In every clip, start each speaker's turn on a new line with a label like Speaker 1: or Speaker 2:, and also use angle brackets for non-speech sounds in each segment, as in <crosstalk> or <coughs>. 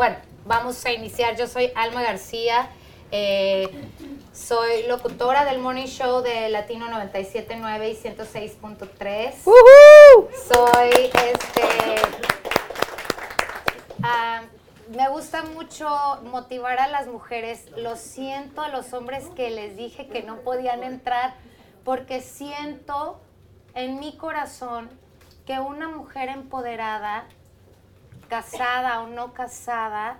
Speaker 1: Bueno, vamos a iniciar. Yo soy Alma García. Eh, soy locutora del Morning Show de Latino 97.9 y 106.3. Soy este. ah, me gusta mucho motivar a las mujeres. Lo siento a los hombres que les dije que no podían entrar porque siento en mi corazón que una mujer empoderada, casada o no casada,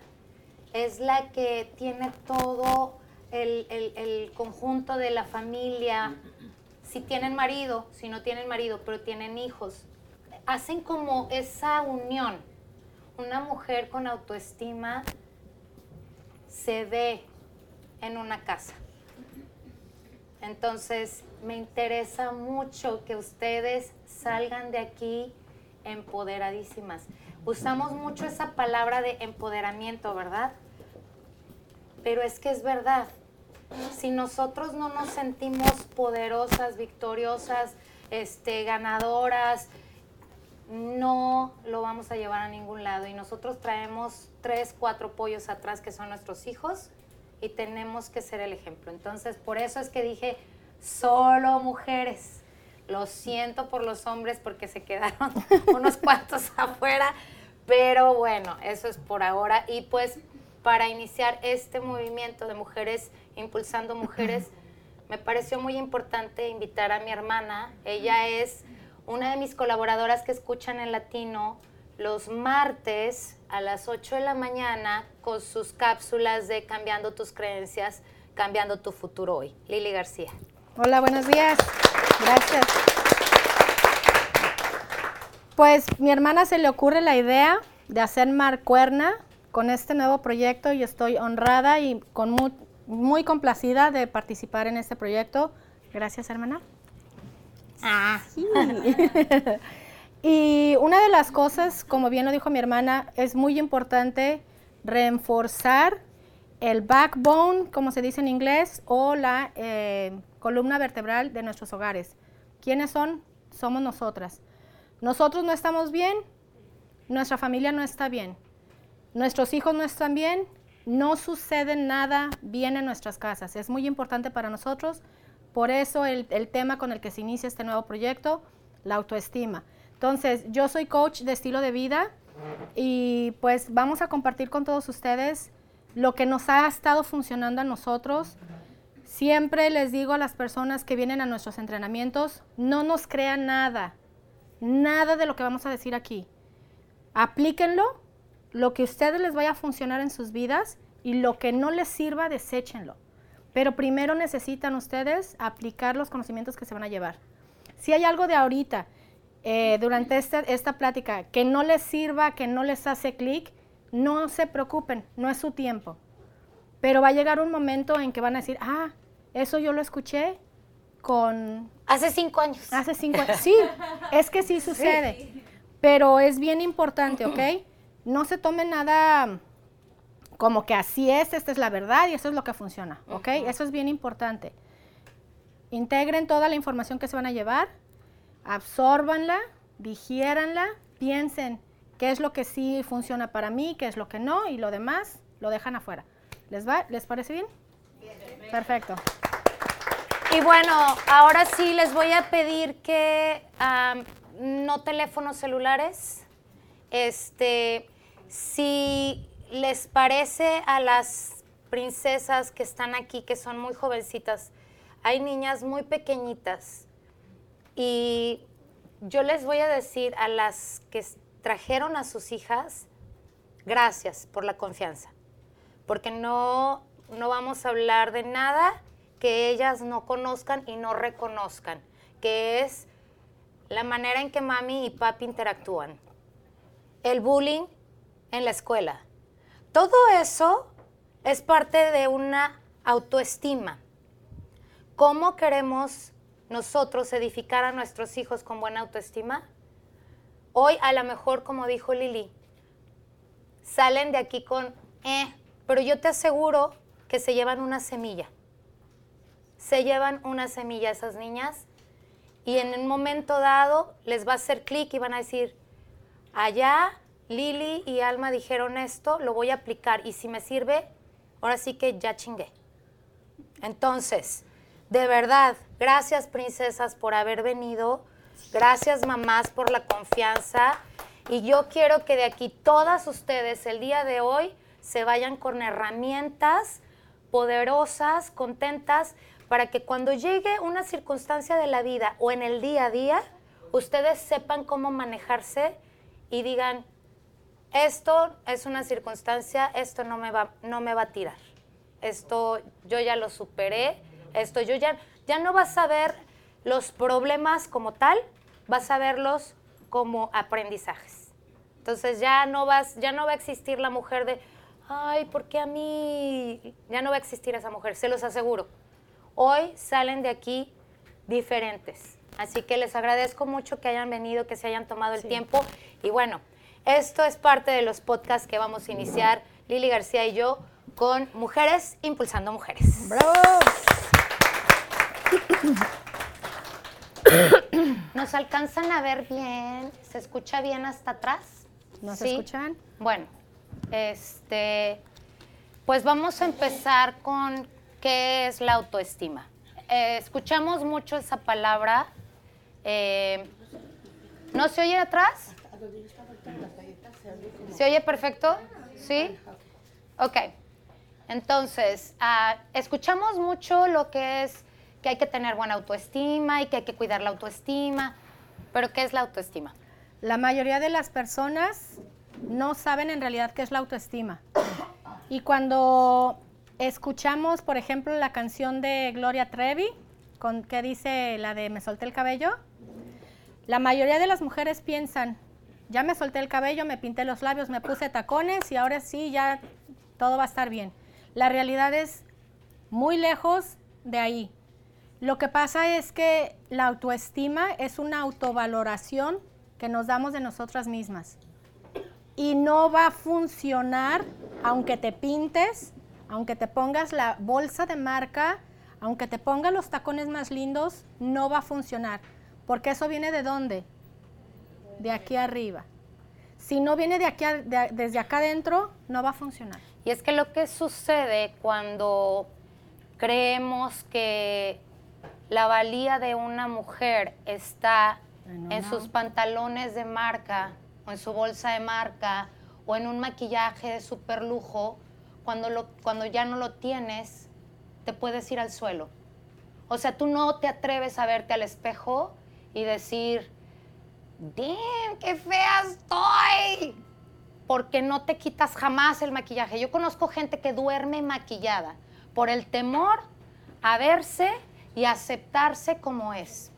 Speaker 1: es la que tiene todo el, el- conjunto de la familia. Si tienen marido, si no tienen marido, pero tienen hijos, hacen como esa unión. Una mujer con autoestima se ve en una casa. Entonces, me interesa mucho que ustedes salgan de aquí empoderadísimas. Usamos mucho esa palabra de empoderamiento, ¿verdad? Pero es que es verdad. Si nosotros no nos sentimos poderosas, victoriosas, este, ganadoras, no lo vamos a llevar a ningún lado. Y nosotros traemos tres, cuatro pollos atrás que son nuestros hijos y tenemos que ser el ejemplo. Entonces, por eso es que dije, solo mujeres. Lo siento por los hombres porque se quedaron <laughs> unos cuantos afuera, pero bueno, eso es por ahora. Y pues para iniciar este movimiento de mujeres impulsando mujeres, <laughs> me pareció muy importante invitar a mi hermana. Ella es una de mis colaboradoras que escuchan en latino los martes a las 8 de la mañana con sus cápsulas de Cambiando tus creencias, cambiando tu futuro hoy. Lili García.
Speaker 2: Hola, buenos días. Gracias. Pues mi hermana se le ocurre la idea de hacer Marcuerna con este nuevo proyecto y estoy honrada y con muy, muy complacida de participar en este proyecto. Gracias, hermana.
Speaker 1: Ah, <laughs>
Speaker 2: Y una de las cosas, como bien lo dijo mi hermana, es muy importante reforzar el backbone, como se dice en inglés, o la eh, columna vertebral de nuestros hogares. ¿Quiénes son? Somos nosotras. Nosotros no estamos bien, nuestra familia no está bien, nuestros hijos no están bien, no sucede nada bien en nuestras casas. Es muy importante para nosotros, por eso el, el tema con el que se inicia este nuevo proyecto, la autoestima. Entonces, yo soy coach de estilo de vida y pues vamos a compartir con todos ustedes lo que nos ha estado funcionando a nosotros. Siempre les digo a las personas que vienen a nuestros entrenamientos, no nos crean nada, nada de lo que vamos a decir aquí. Aplíquenlo, lo que a ustedes les vaya a funcionar en sus vidas y lo que no les sirva, deséchenlo. Pero primero necesitan ustedes aplicar los conocimientos que se van a llevar. Si hay algo de ahorita, eh, durante esta, esta plática, que no les sirva, que no les hace clic, no se preocupen, no es su tiempo. Pero va a llegar un momento en que van a decir, ah, eso yo lo escuché con
Speaker 1: hace cinco años.
Speaker 2: Hace cinco años. <laughs> Sí, es que sí sucede. Pero es bien importante, ¿ok? No se tome nada como que así es, esta es la verdad y esto es lo que funciona, ¿ok? Eso es bien importante. Integren toda la información que se van a llevar, absórbanla, digiéranla, piensen qué es lo que sí funciona para mí, qué es lo que no y lo demás lo dejan afuera. ¿Les va? ¿Les parece bien? Perfecto.
Speaker 1: Y bueno, ahora sí les voy a pedir que no teléfonos celulares. Este, si les parece a las princesas que están aquí, que son muy jovencitas, hay niñas muy pequeñitas y yo les voy a decir a las que trajeron a sus hijas, gracias por la confianza, porque no, no vamos a hablar de nada que ellas no conozcan y no reconozcan, que es la manera en que mami y papi interactúan, el bullying en la escuela. Todo eso es parte de una autoestima. ¿Cómo queremos nosotros edificar a nuestros hijos con buena autoestima? Hoy a lo mejor, como dijo Lili, salen de aquí con, eh, pero yo te aseguro que se llevan una semilla. Se llevan una semilla esas niñas y en un momento dado les va a hacer clic y van a decir, allá Lili y Alma dijeron esto, lo voy a aplicar y si me sirve, ahora sí que ya chingué. Entonces, de verdad, gracias princesas por haber venido, gracias mamás por la confianza y yo quiero que de aquí todas ustedes el día de hoy se vayan con herramientas poderosas, contentas, para que cuando llegue una circunstancia de la vida o en el día a día, ustedes sepan cómo manejarse y digan, esto es una circunstancia, esto no me va, no me va a tirar. Esto yo ya lo superé, esto yo ya, ya no vas a ver los problemas como tal, vas a verlos como aprendizajes. Entonces ya no vas, ya no va a existir la mujer de, ay, ¿por qué a mí? Ya no va a existir esa mujer, se los aseguro. Hoy salen de aquí diferentes. Así que les agradezco mucho que hayan venido, que se hayan tomado el tiempo. Y bueno, esto es parte de los podcasts que vamos a iniciar Lili García y yo con Mujeres Impulsando Mujeres.
Speaker 2: ¡Bravo! <coughs>
Speaker 1: ¿Nos alcanzan a ver bien? ¿Se escucha bien hasta atrás?
Speaker 2: ¿Nos
Speaker 1: ¿Sí?
Speaker 2: escuchan?
Speaker 1: Bueno, este, pues vamos a empezar con qué es la autoestima. Eh, escuchamos mucho esa palabra. eh, ¿No se oye atrás? ¿Se oye perfecto? ¿Sí? Ok. Entonces, ah, escuchamos mucho lo que es que hay que tener buena autoestima y que hay que cuidar la autoestima. Pero ¿qué es la autoestima?
Speaker 2: La mayoría de las personas no saben en realidad qué es la autoestima. Y cuando escuchamos, por ejemplo, la canción de Gloria Trevi, con, que dice la de Me solté el cabello, la mayoría de las mujeres piensan, ya me solté el cabello, me pinté los labios, me puse tacones y ahora sí, ya todo va a estar bien. La realidad es muy lejos de ahí. Lo que pasa es que la autoestima es una autovaloración que nos damos de nosotras mismas. Y no va a funcionar aunque te pintes, aunque te pongas la bolsa de marca, aunque te pongas los tacones más lindos, no va a funcionar. Porque eso viene de dónde? De aquí arriba. Si no viene de aquí a- de- desde acá adentro, no va a funcionar.
Speaker 1: Y es que lo que sucede cuando creemos que la valía de una mujer está
Speaker 2: En
Speaker 1: sus pantalones de marca en su bolsa de marca o en un maquillaje de super lujo, cuando, lo, cuando ya no lo tienes, te puedes ir al suelo. O sea, tú no te atreves a verte al espejo y decir, damn, qué fea estoy porque no te quitas jamás el maquillaje. Yo conozco gente que duerme maquillada por el temor a verse y aceptarse como es.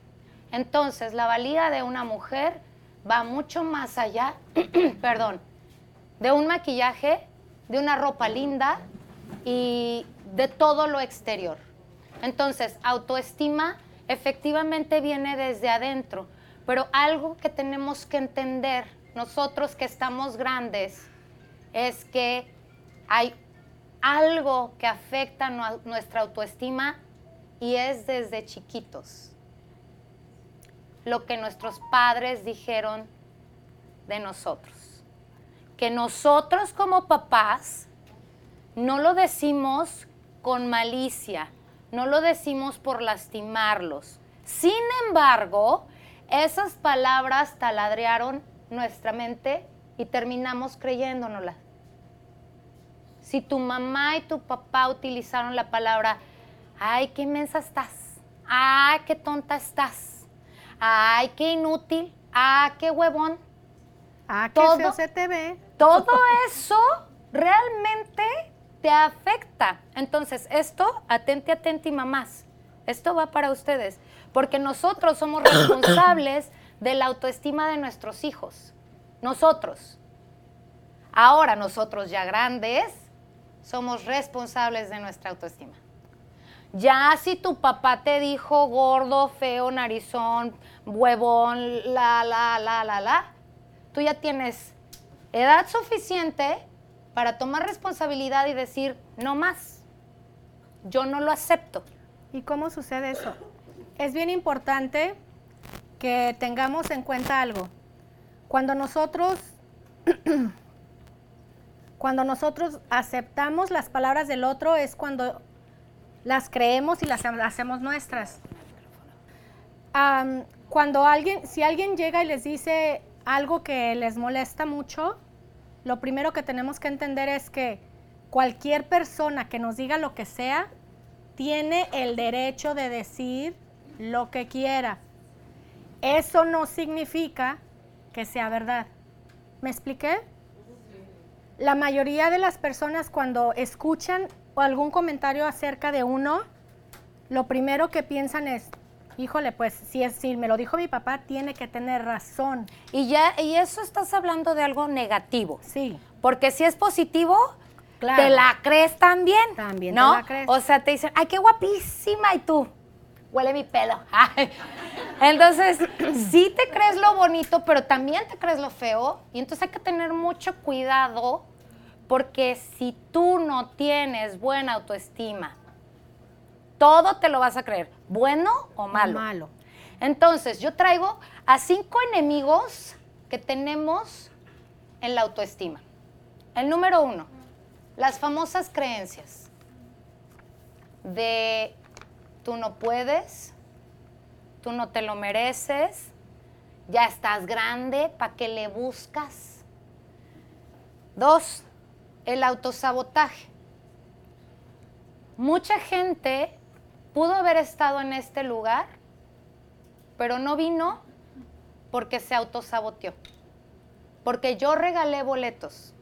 Speaker 1: Entonces, la valía de una mujer va mucho más allá, <clears throat> perdón, de un maquillaje, de una ropa linda y de todo lo exterior. Entonces, autoestima efectivamente viene desde adentro, pero algo que tenemos que entender nosotros que estamos grandes es que hay algo que afecta nu- nuestra autoestima y es desde chiquitos. Lo que nuestros padres dijeron de nosotros. Que nosotros como papás no lo decimos con malicia, no lo decimos por lastimarlos. Sin embargo, esas palabras taladrearon nuestra mente y terminamos creyéndonoslas. Si tu mamá y tu papá utilizaron la palabra, ay, qué inmensa estás, ay, qué tonta estás, ay, qué inútil, ay, qué huevón,
Speaker 2: Ah, qué
Speaker 1: Todo-
Speaker 2: feo se te ve.
Speaker 1: todo <laughs> eso realmente te afecta. Entonces, esto, atente, atente, mamás, esto va para ustedes, porque nosotros somos responsables de la autoestima de nuestros hijos. Nosotros. Ahora nosotros ya grandes somos responsables de nuestra autoestima. Ya si tu papá te dijo gordo, feo, narizón, huevón, la, la, la, la, la, tú ya tienes edad suficiente para tomar responsabilidad y decir, no más, yo no lo acepto.
Speaker 2: ¿Y cómo sucede eso? Es bien importante que tengamos en cuenta algo. Cuando nosotros <clears throat> cuando nosotros aceptamos las palabras del otro es cuando las creemos y las hacemos nuestras. Cuando alguien, si alguien llega y les dice algo que les molesta mucho, lo primero que tenemos que entender es que cualquier persona que nos diga lo que sea, tiene el derecho de decir lo que quiera. Eso no significa que sea verdad. ¿Me expliqué? La mayoría de las personas cuando escuchan algún comentario acerca de uno, lo primero que piensan es, híjole, pues si, es, si me lo dijo mi papá, tiene que tener razón.
Speaker 1: Y ya, y eso estás hablando de algo negativo.
Speaker 2: Sí.
Speaker 1: Porque si es positivo, te la crees también.
Speaker 2: También
Speaker 1: ¿no?
Speaker 2: te la crees.
Speaker 1: O sea, te dicen, ay, qué guapísima, y tú, huele mi pelo. <laughs> Entonces, <clears throat> sí te crees lo bonito, pero también te crees lo feo. Y entonces hay que tener mucho cuidado, porque si tú no tienes buena autoestima, todo te lo vas a creer, bueno o malo.
Speaker 2: Malo.
Speaker 1: Entonces, yo traigo a cinco enemigos que tenemos en la autoestima. El número uno, las famosas creencias de tú no puedes, tú no te lo mereces, ya estás grande, ¿para qué le buscas? Dos, el autosabotaje. Mucha gente pudo haber estado en este lugar, pero no vino porque se autosaboteó. Porque yo regalé boletos.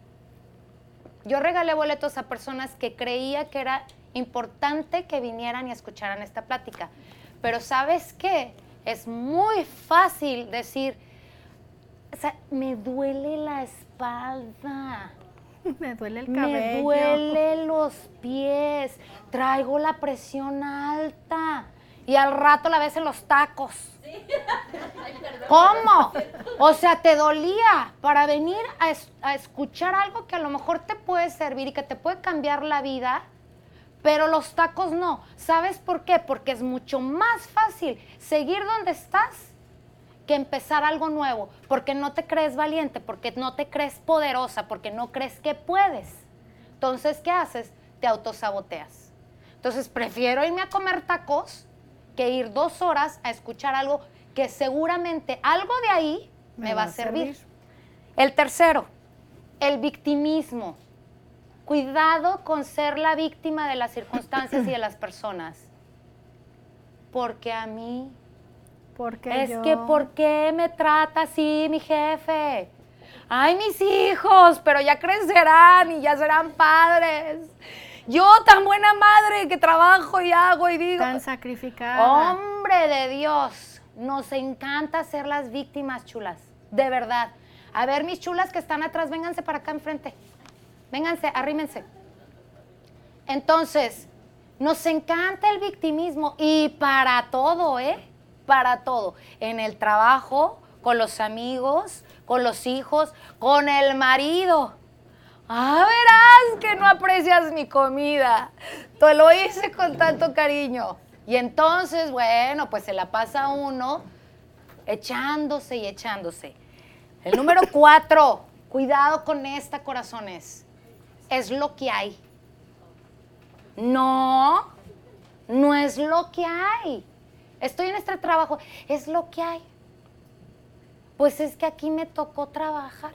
Speaker 1: Yo regalé boletos a personas que creía que era importante que vinieran y escucharan esta plática. Pero ¿sabes qué? Es muy fácil decir, o sea, me duele la espalda. <laughs>
Speaker 2: Me duele el cabello.
Speaker 1: Me duele los pies. Traigo la presión alta. Y al rato la ves en los tacos. <laughs> ¿Cómo? O sea, te dolía para venir a, a, escuchar algo que a lo mejor te puede servir y que te puede cambiar la vida, pero los tacos no. ¿Sabes por qué? Porque es mucho más fácil seguir donde estás que empezar algo nuevo, porque no te crees valiente, porque no te crees poderosa, porque no crees que puedes. Entonces, ¿qué haces? Te autosaboteas. Entonces, prefiero irme a comer tacos que ir dos horas a escuchar algo que seguramente algo de ahí me, va, a servir. servir. El tercero, el victimismo. Cuidado con ser la víctima de las circunstancias y de las personas. Porque a mí
Speaker 2: porque
Speaker 1: es que, ¿por qué me trata así mi jefe? Ay, mis hijos, pero ya crecerán y ya serán padres. Yo, tan buena madre que trabajo y hago y digo.
Speaker 2: Tan sacrificada.
Speaker 1: Hombre de Dios, nos encanta ser las víctimas chulas, de verdad. A ver, mis chulas que están atrás, vénganse para acá enfrente. Vénganse, arrímense. Entonces, nos encanta el victimismo y para todo, ¿eh? Para todo, en el trabajo, con los amigos, con los hijos, con el marido. Ah, verás que no aprecias mi comida. Te lo hice con tanto cariño. Y entonces, bueno, pues se la pasa uno echándose y echándose. El número <laughs> cuatro, cuidado con esta, corazones. Es lo que hay. No, no es lo que hay. Estoy en este trabajo, es lo que hay. Pues es que aquí me tocó trabajar.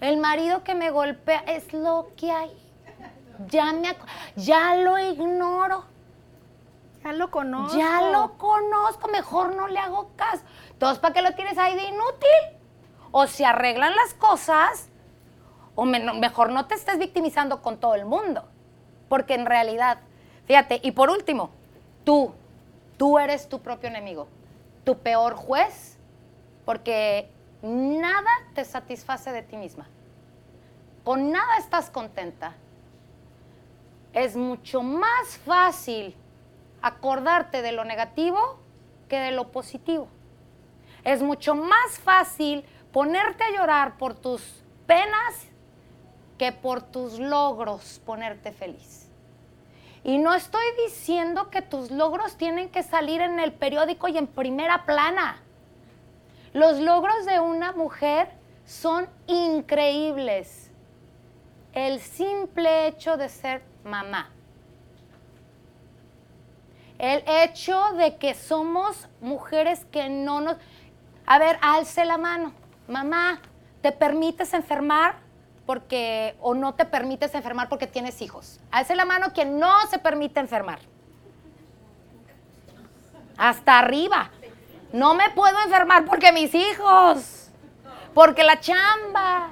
Speaker 1: El marido que me golpea es lo que hay. Ya, me, ya lo ignoro.
Speaker 2: Ya lo conozco.
Speaker 1: Ya lo conozco, mejor no le hago caso. Entonces, ¿para qué lo tienes ahí de inútil? O se arreglan las cosas, o mejor no te estés victimizando con todo el mundo. Porque en realidad, fíjate, y por último, tú, Tú eres tu propio enemigo, tu peor juez, porque nada te satisface de ti misma. Con nada estás contenta. Es mucho más fácil acordarte de lo negativo que de lo positivo. Es mucho más fácil ponerte a llorar por tus penas que por tus logros ponerte feliz. Y no estoy diciendo que tus logros tienen que salir en el periódico y en primera plana. Los logros de una mujer son increíbles. El simple hecho de ser mamá. El hecho de que somos mujeres que no nos... A ver, alce la mano. Mamá, ¿te permites enfermar? Porque o no te permites enfermar porque tienes hijos. Alce la mano quien no se permite enfermar. Hasta arriba. No me puedo enfermar porque mis hijos, porque la chamba,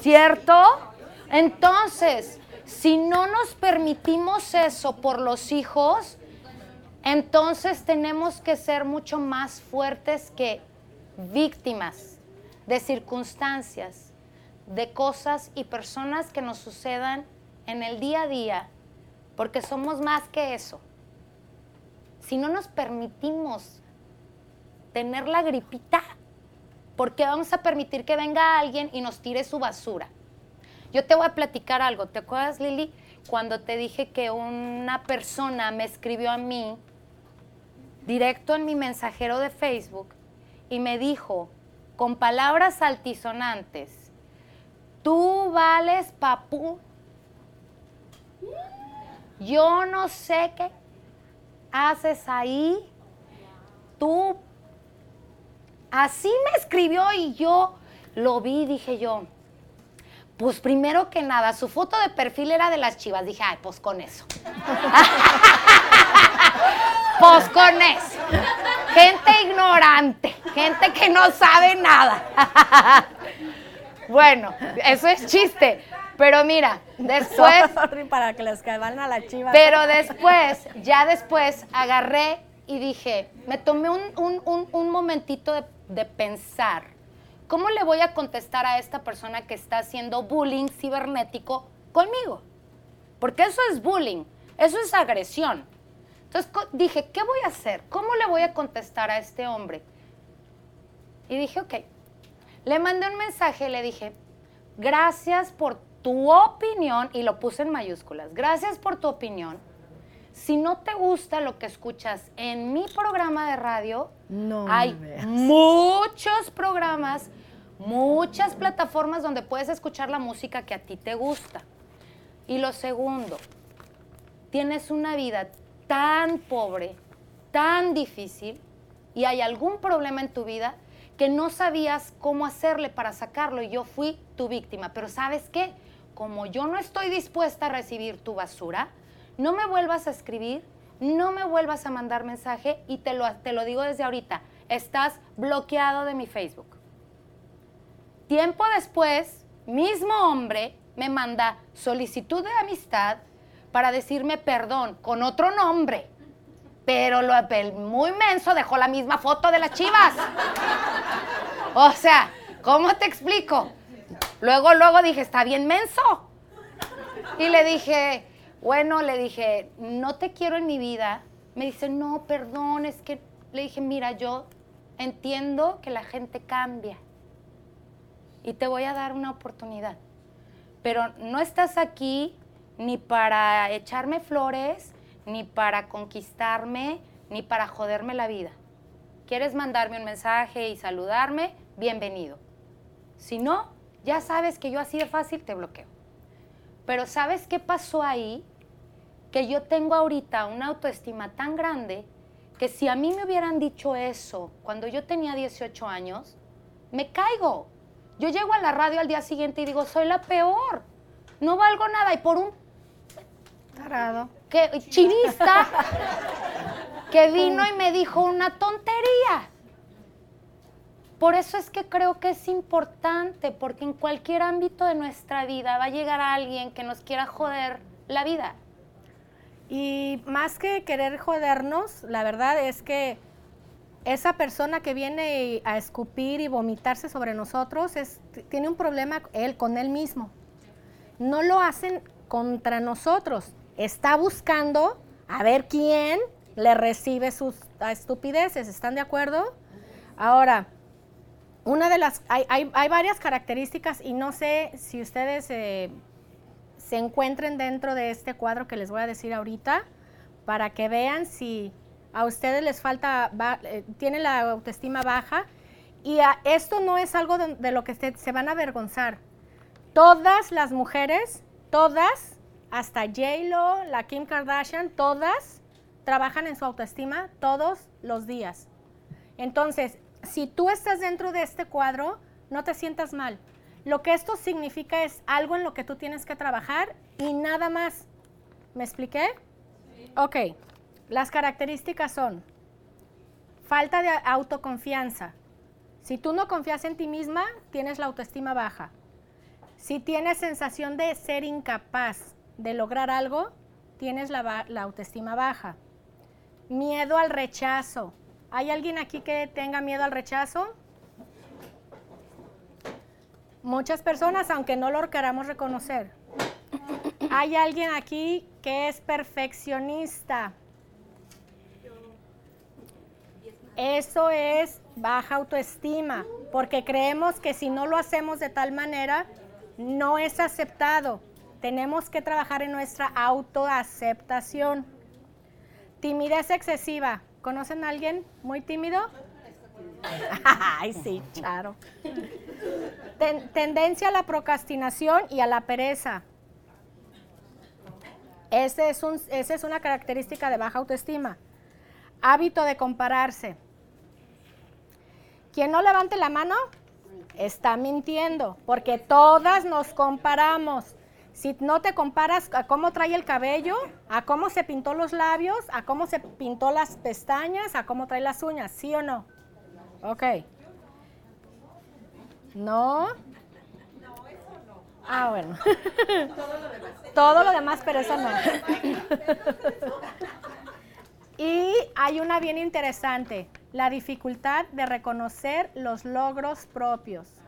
Speaker 1: ¿cierto? Entonces, si no nos permitimos eso por los hijos, entonces tenemos que ser mucho más fuertes que víctimas de circunstancias de cosas y personas que nos sucedan en el día a día, porque somos más que eso. Si no nos permitimos tener la gripita, ¿por qué vamos a permitir que venga alguien y nos tire su basura? Yo te voy a platicar algo. ¿Te acuerdas, Lili, cuando te dije que una persona me escribió a mí directo en mi mensajero de Facebook y me dijo con palabras altisonantes, Tú vales papú. Yo no sé qué haces ahí. Tú. Así me escribió y yo lo vi, dije yo. Pues primero que nada, su foto de perfil era de las chivas. Dije, ay, pues con eso. <laughs> pues con eso. Gente ignorante, gente que no sabe nada. <laughs> Bueno, eso es chiste. Pero mira, después. <laughs>
Speaker 2: para que les van a la chiva.
Speaker 1: Pero después, ya después, agarré y dije, me tomé un, momentito de, de, pensar. ¿Cómo le voy a contestar a esta persona que está haciendo bullying cibernético conmigo? Porque eso es bullying, eso es agresión. Entonces dije, ¿qué voy a hacer? ¿Cómo le voy a contestar a este hombre? Y dije, ok, le mandé un mensaje y le dije, gracias por tu opinión, y lo puse en mayúsculas, gracias por tu opinión. Si no te gusta lo que escuchas en mi programa de radio, no hay muchos programas, muchas plataformas donde puedes escuchar la música que a ti te gusta. Y lo segundo, tienes una vida tan pobre, tan difícil, y hay algún problema en tu vida, que no sabías cómo hacerle para sacarlo y yo fui tu víctima. Pero sabes qué? Como yo no estoy dispuesta a recibir tu basura, no me vuelvas a escribir, no me vuelvas a mandar mensaje y te lo, te lo digo desde ahorita, estás bloqueado de mi Facebook. Tiempo después, mismo hombre me manda solicitud de amistad para decirme perdón con otro nombre. Pero lo, el muy menso dejó la misma foto de las chivas. O sea, ¿cómo te explico? Luego, luego dije, está bien menso. Y le dije, bueno, le dije, no te quiero en mi vida. Me dice, no, perdón, es que le dije, mira, yo entiendo que la gente cambia y te voy a dar una oportunidad. Pero no estás aquí ni para echarme flores, ni para conquistarme, ni para joderme la vida. ¿Quieres mandarme un mensaje y saludarme? Bienvenido. Si no, ya sabes que yo así de fácil te bloqueo. Pero ¿sabes qué pasó ahí? Que yo tengo ahorita una autoestima tan grande que si a mí me hubieran dicho eso cuando yo tenía 18 años, me caigo. Yo llego a la radio al día siguiente y digo, soy la peor. No valgo nada. Y por un...
Speaker 2: Tarado
Speaker 1: que, chinista que vino y me dijo una tontería. Por eso es que creo que es importante, porque en cualquier ámbito de nuestra vida va a llegar alguien que nos quiera joder la vida.
Speaker 2: Y más que querer jodernos, la verdad es que esa persona que viene a escupir y vomitarse sobre nosotros es, tiene un problema él con él mismo. No lo hacen contra nosotros, está buscando a ver quién le recibe sus estupideces. ¿Están de acuerdo? Ahora, una de las, hay, varias características y no sé si ustedes eh, se encuentren dentro de este cuadro que les voy a decir ahorita para que vean si a ustedes les falta, eh, tienen la autoestima baja Y esto no es algo de, lo que se van a avergonzar. Todas las mujeres, todas, hasta J-Lo, la Kim Kardashian, todas trabajan en su autoestima todos los días. Entonces, si tú estás dentro de este cuadro, no te sientas mal. Lo que esto significa es algo en lo que tú tienes que trabajar y nada más. ¿Me expliqué? Ok, las características son falta de autoconfianza. Si tú no confías en ti misma, tienes la autoestima baja. Si tienes sensación de ser incapaz de lograr algo, tienes la, la autoestima baja. Miedo al rechazo. ¿Hay alguien aquí que tenga miedo al rechazo? Muchas personas, aunque no lo queramos reconocer. ¿Hay alguien aquí que es perfeccionista? Eso es baja autoestima, porque creemos que si no lo hacemos de tal manera, no es aceptado. Tenemos que trabajar en nuestra autoaceptación. Timidez excesiva. ¿Conocen a alguien muy tímido? <laughs> Ay, sí, charo tendencia a la procrastinación y a la pereza. Ese esa es una característica de baja autoestima. Hábito de compararse. Quien no levante la mano está mintiendo, porque todas nos comparamos. Si no te comparas a cómo trae el cabello, a cómo se pintó los labios, a cómo se pintó las pestañas, a cómo trae las uñas, ¿sí o no? Ok. ¿No? Ah, bueno. Todo lo demás. Todo lo demás, pero eso no. <laughs> y hay una bien interesante, la dificultad de reconocer los logros propios.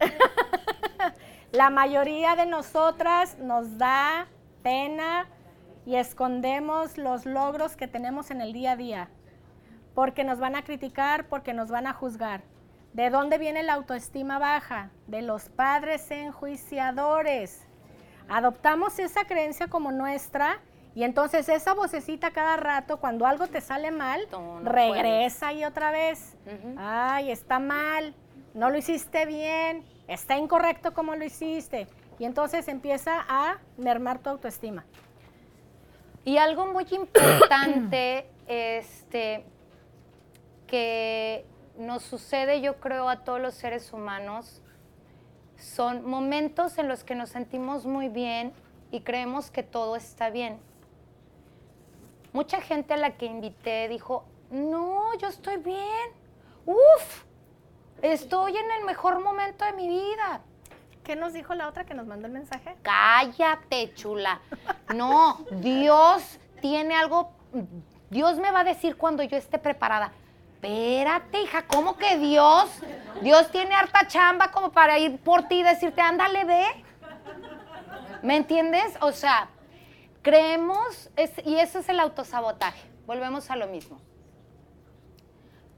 Speaker 2: <laughs> La mayoría de nosotras nos da pena y escondemos los logros que tenemos en el día a día porque nos van a criticar, porque nos van a juzgar. ¿De dónde viene la autoestima baja? De los padres enjuiciadores. Adoptamos esa creencia como nuestra y entonces esa vocecita cada rato, cuando algo te sale mal, regresa y otra vez. Ay, está mal, no lo hiciste bien, está incorrecto como lo hiciste. Y entonces empieza a mermar tu autoestima.
Speaker 1: Y algo muy <clears throat> importante, este, que nos sucede, yo creo, a todos los seres humanos, son momentos en los que nos sentimos muy bien y creemos que todo está bien. Mucha gente a la que invité dijo, no, yo estoy bien. Uf, estoy en el mejor momento de mi vida.
Speaker 2: ¿Qué nos dijo la otra que nos mandó el mensaje?
Speaker 1: Cállate, chula. No, Dios tiene algo, Dios me va a decir cuando yo esté preparada espérate, hija, ¿cómo que Dios? Dios tiene harta chamba como para ir por ti y decirte, ándale, ve. ¿Me entiendes? O sea, creemos, y eso es el autosabotaje. Volvemos a lo mismo.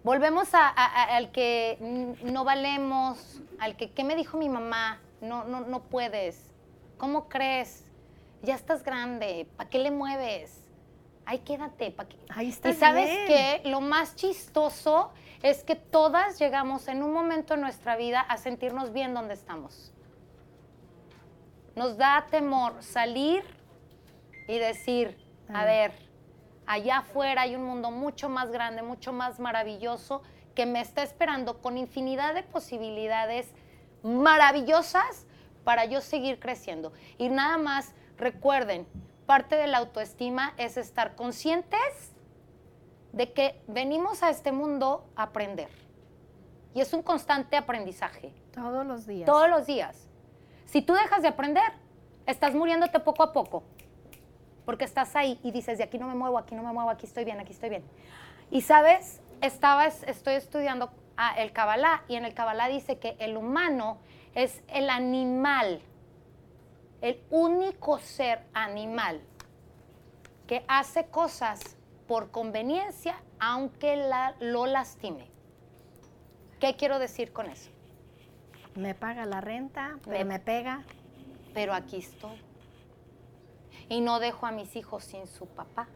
Speaker 1: Volvemos al que no valemos, al que, ¿qué me dijo mi mamá? No, no, no puedes. ¿Cómo crees? Ya estás grande, ¿para qué le mueves? Ay, quédate.
Speaker 2: Ahí está.
Speaker 1: Y sabes qué? Lo más chistoso es que todas llegamos en un momento en nuestra vida a sentirnos bien donde estamos. Nos da temor salir y decir, a ver, allá afuera hay un mundo mucho más grande, mucho más maravilloso que me está esperando con infinidad de posibilidades maravillosas para yo seguir creciendo. Y nada más recuerden, parte de la autoestima es estar conscientes de que venimos a este mundo a aprender. Y es un constante aprendizaje.
Speaker 2: Todos los días.
Speaker 1: Todos los días. Si tú dejas de aprender, estás muriéndote poco a poco. Porque estás ahí y dices, de aquí no me muevo, aquí no me muevo, aquí estoy bien, aquí estoy bien. Y sabes, estaba, estoy estudiando ah, el Kabbalah y en el Kabbalah dice que el humano es el animal el único ser animal que hace cosas por conveniencia aunque la, lo lastime. ¿Qué quiero decir con eso?
Speaker 2: Me paga la renta, me, me pega.
Speaker 1: Pero aquí estoy. Y no dejo a mis hijos sin su papá.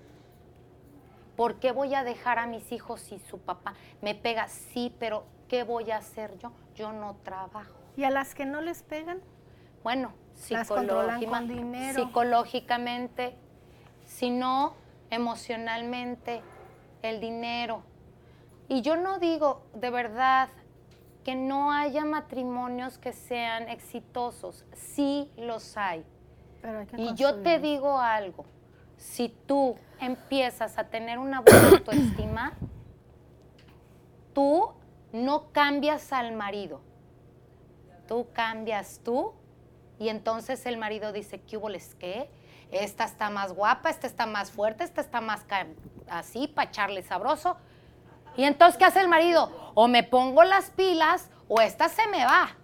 Speaker 1: ¿Por qué voy a dejar a mis hijos si su papá me pega? Sí, pero ¿qué voy a hacer yo? Yo no trabajo.
Speaker 2: ¿Y a las que no les pegan?
Speaker 1: Bueno,
Speaker 2: dinero.
Speaker 1: psicológicamente, sino emocionalmente, el dinero. Y yo no digo de verdad que no haya matrimonios que sean exitosos, sí los hay.
Speaker 2: Pero hay que
Speaker 1: Y yo te digo algo, si tú empiezas a tener una buena <coughs> autoestima, tú no cambias al marido, tú cambias tú y entonces el marido dice, ¿qué hubo les qué? Esta está más guapa, esta está más fuerte, esta está más así para echarle sabroso. Y entonces, ¿qué hace el marido? O me pongo las pilas o esta se me va.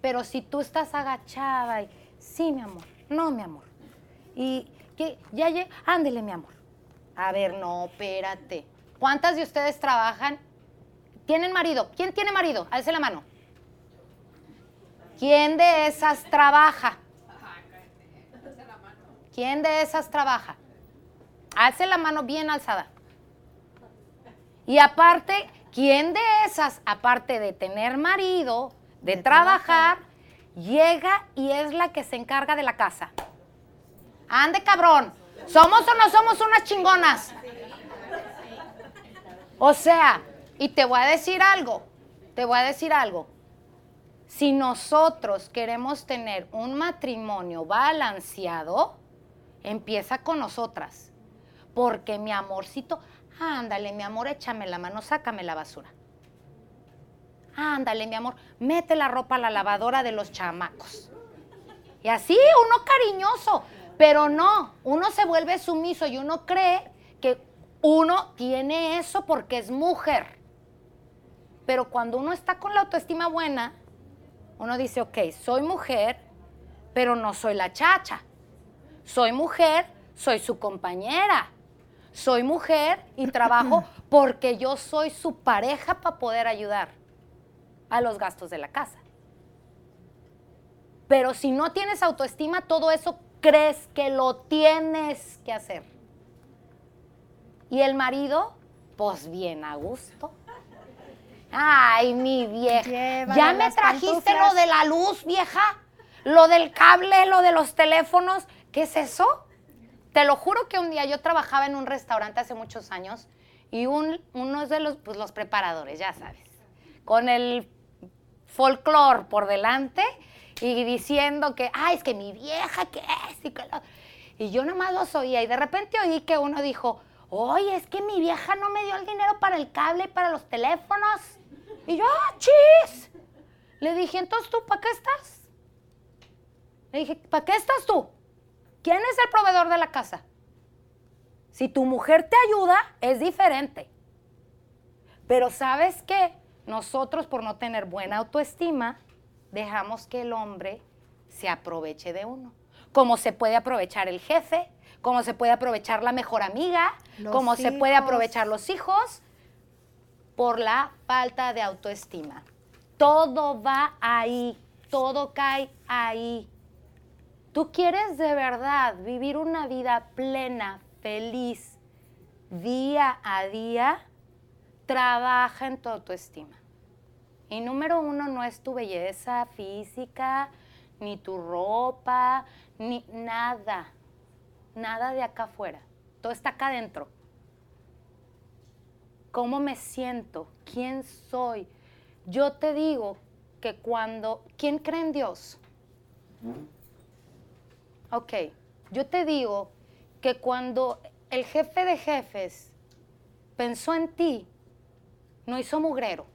Speaker 1: Pero si tú estás agachada y, sí, mi amor, no, mi amor. Y que ya llegué, ándele, mi amor. A ver, no, espérate. ¿Cuántas de ustedes trabajan? ¿Tienen marido? ¿Quién tiene marido? Alce la mano. ¿Quién de esas trabaja? ¿Quién de esas trabaja? Alce la mano bien alzada. Y aparte, ¿quién de esas, aparte de tener marido, de,
Speaker 2: De
Speaker 1: trabajar, llega y es la que se encarga de la casa? Ande, cabrón. ¿Somos o no somos unas chingonas? O sea, y te voy a decir algo, te voy a decir algo. Si nosotros queremos tener un matrimonio balanceado, empieza con nosotras. Porque mi amorcito, ándale, mi amor, échame la mano, sácame la basura. Ándale, mi amor, mete la ropa a la lavadora de los chamacos. Y así, uno cariñoso, pero no, uno se vuelve sumiso y uno cree que uno tiene eso porque es mujer. Pero cuando uno está con la autoestima buena, uno dice, ok, soy mujer, pero no soy la chacha. Soy mujer, soy su compañera. Soy mujer y trabajo <clears throat> porque yo soy su pareja para poder ayudar a los gastos de la casa. Pero si no tienes autoestima, todo eso crees que lo tienes que hacer. Y el marido, pues bien a gusto. Ay, mi vieja.
Speaker 2: Llévale
Speaker 1: ¿Ya me trajiste
Speaker 2: pantuflas.
Speaker 1: lo de la luz, vieja? Lo del cable, lo de los teléfonos. ¿Qué es eso? Te lo juro que un día yo trabajaba en un restaurante hace muchos años y un, uno de los, pues, los preparadores, ya sabes, con el folclore por delante y diciendo que, ay, es que mi vieja, ¿qué es? Y, que lo- y yo nomás los oía y de repente oí que uno dijo, oye, es que mi vieja no me dio el dinero para el cable y para los teléfonos. Y yo, ¡ah, chis! Le dije, entonces tú, ¿para qué estás? Le dije, ¿para qué estás tú? ¿Quién es el proveedor de la casa? Si tu mujer te ayuda, es diferente. Pero ¿sabes qué? Nosotros por no tener buena autoestima, dejamos que el hombre se aproveche de uno. Como se puede aprovechar el jefe, como se puede aprovechar la mejor amiga,
Speaker 2: Los
Speaker 1: como se puede aprovechar los hijos, por la falta de autoestima. Todo va ahí, todo cae ahí. Tú quieres de verdad vivir una vida plena, feliz, día a día, trabaja en tu autoestima. Y número uno no es tu belleza física, ni tu ropa, ni nada. Nada de acá afuera. Todo está acá adentro. ¿Cómo me siento? ¿Quién soy? Yo te digo que cuando... ¿Quién cree en Dios? Ok, yo te digo que cuando el jefe de jefes pensó en ti, no hizo mugrero.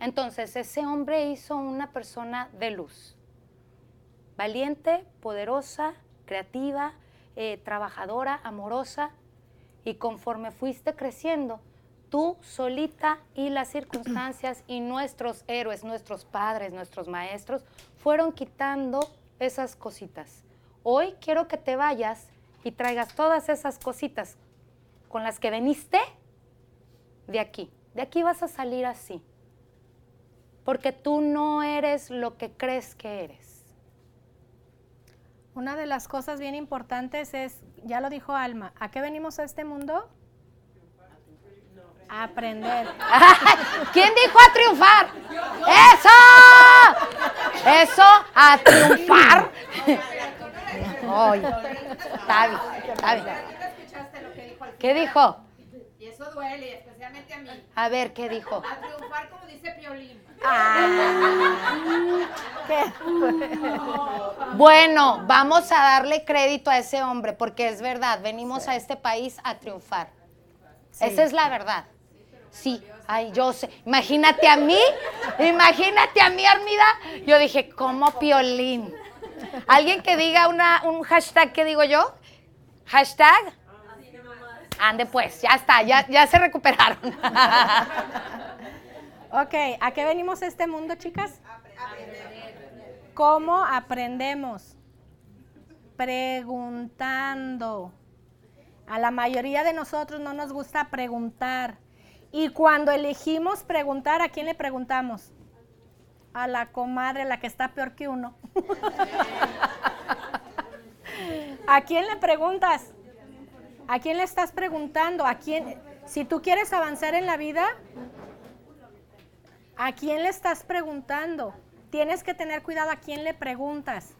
Speaker 1: Entonces ese hombre hizo una persona de luz, valiente, poderosa, creativa, eh, trabajadora, amorosa, y conforme fuiste creciendo, tú solita y las circunstancias y nuestros héroes, nuestros padres, nuestros maestros, fueron quitando esas cositas. Hoy quiero que te vayas y traigas todas esas cositas con las que veniste de aquí. De aquí vas a salir así. Porque tú no eres lo que crees que eres.
Speaker 2: Una de las cosas bien importantes es, ya lo dijo Alma, ¿a qué venimos a este mundo? A aprender. <laughs>
Speaker 1: ¿Quién dijo a triunfar? ¡Eso! ¡Eso! ¡A triunfar! Oye, está bien, está bien. ¿Qué dijo?
Speaker 3: Y eso duele, especialmente a mí.
Speaker 1: A ver, ¿qué dijo?
Speaker 3: A triunfar, como dice Piolín.
Speaker 1: Bueno, vamos a darle crédito a ese hombre, porque es verdad, venimos a este país a triunfar. Esa es la verdad. Sí, ay, yo sé. Imagínate a mí, imagínate a mí, Armida. Yo dije, ¿cómo piolín? ¿Alguien que diga una, un hashtag, ¿qué digo yo? ¿Hashtag? Ande pues, ya está, ya, ya se recuperaron. <laughs>
Speaker 2: ok, ¿a qué venimos a este mundo, chicas? ¿Cómo aprendemos? Preguntando. A la mayoría de nosotros no nos gusta preguntar. Y cuando elegimos preguntar, ¿a quién le preguntamos? A la comadre, la que está peor que uno. <laughs> ¿A quién le preguntas? ¿A quién le estás preguntando? ¿A quién? Si tú quieres avanzar en la vida, ¿a quién le estás preguntando? Tienes que tener cuidado a quién le preguntas.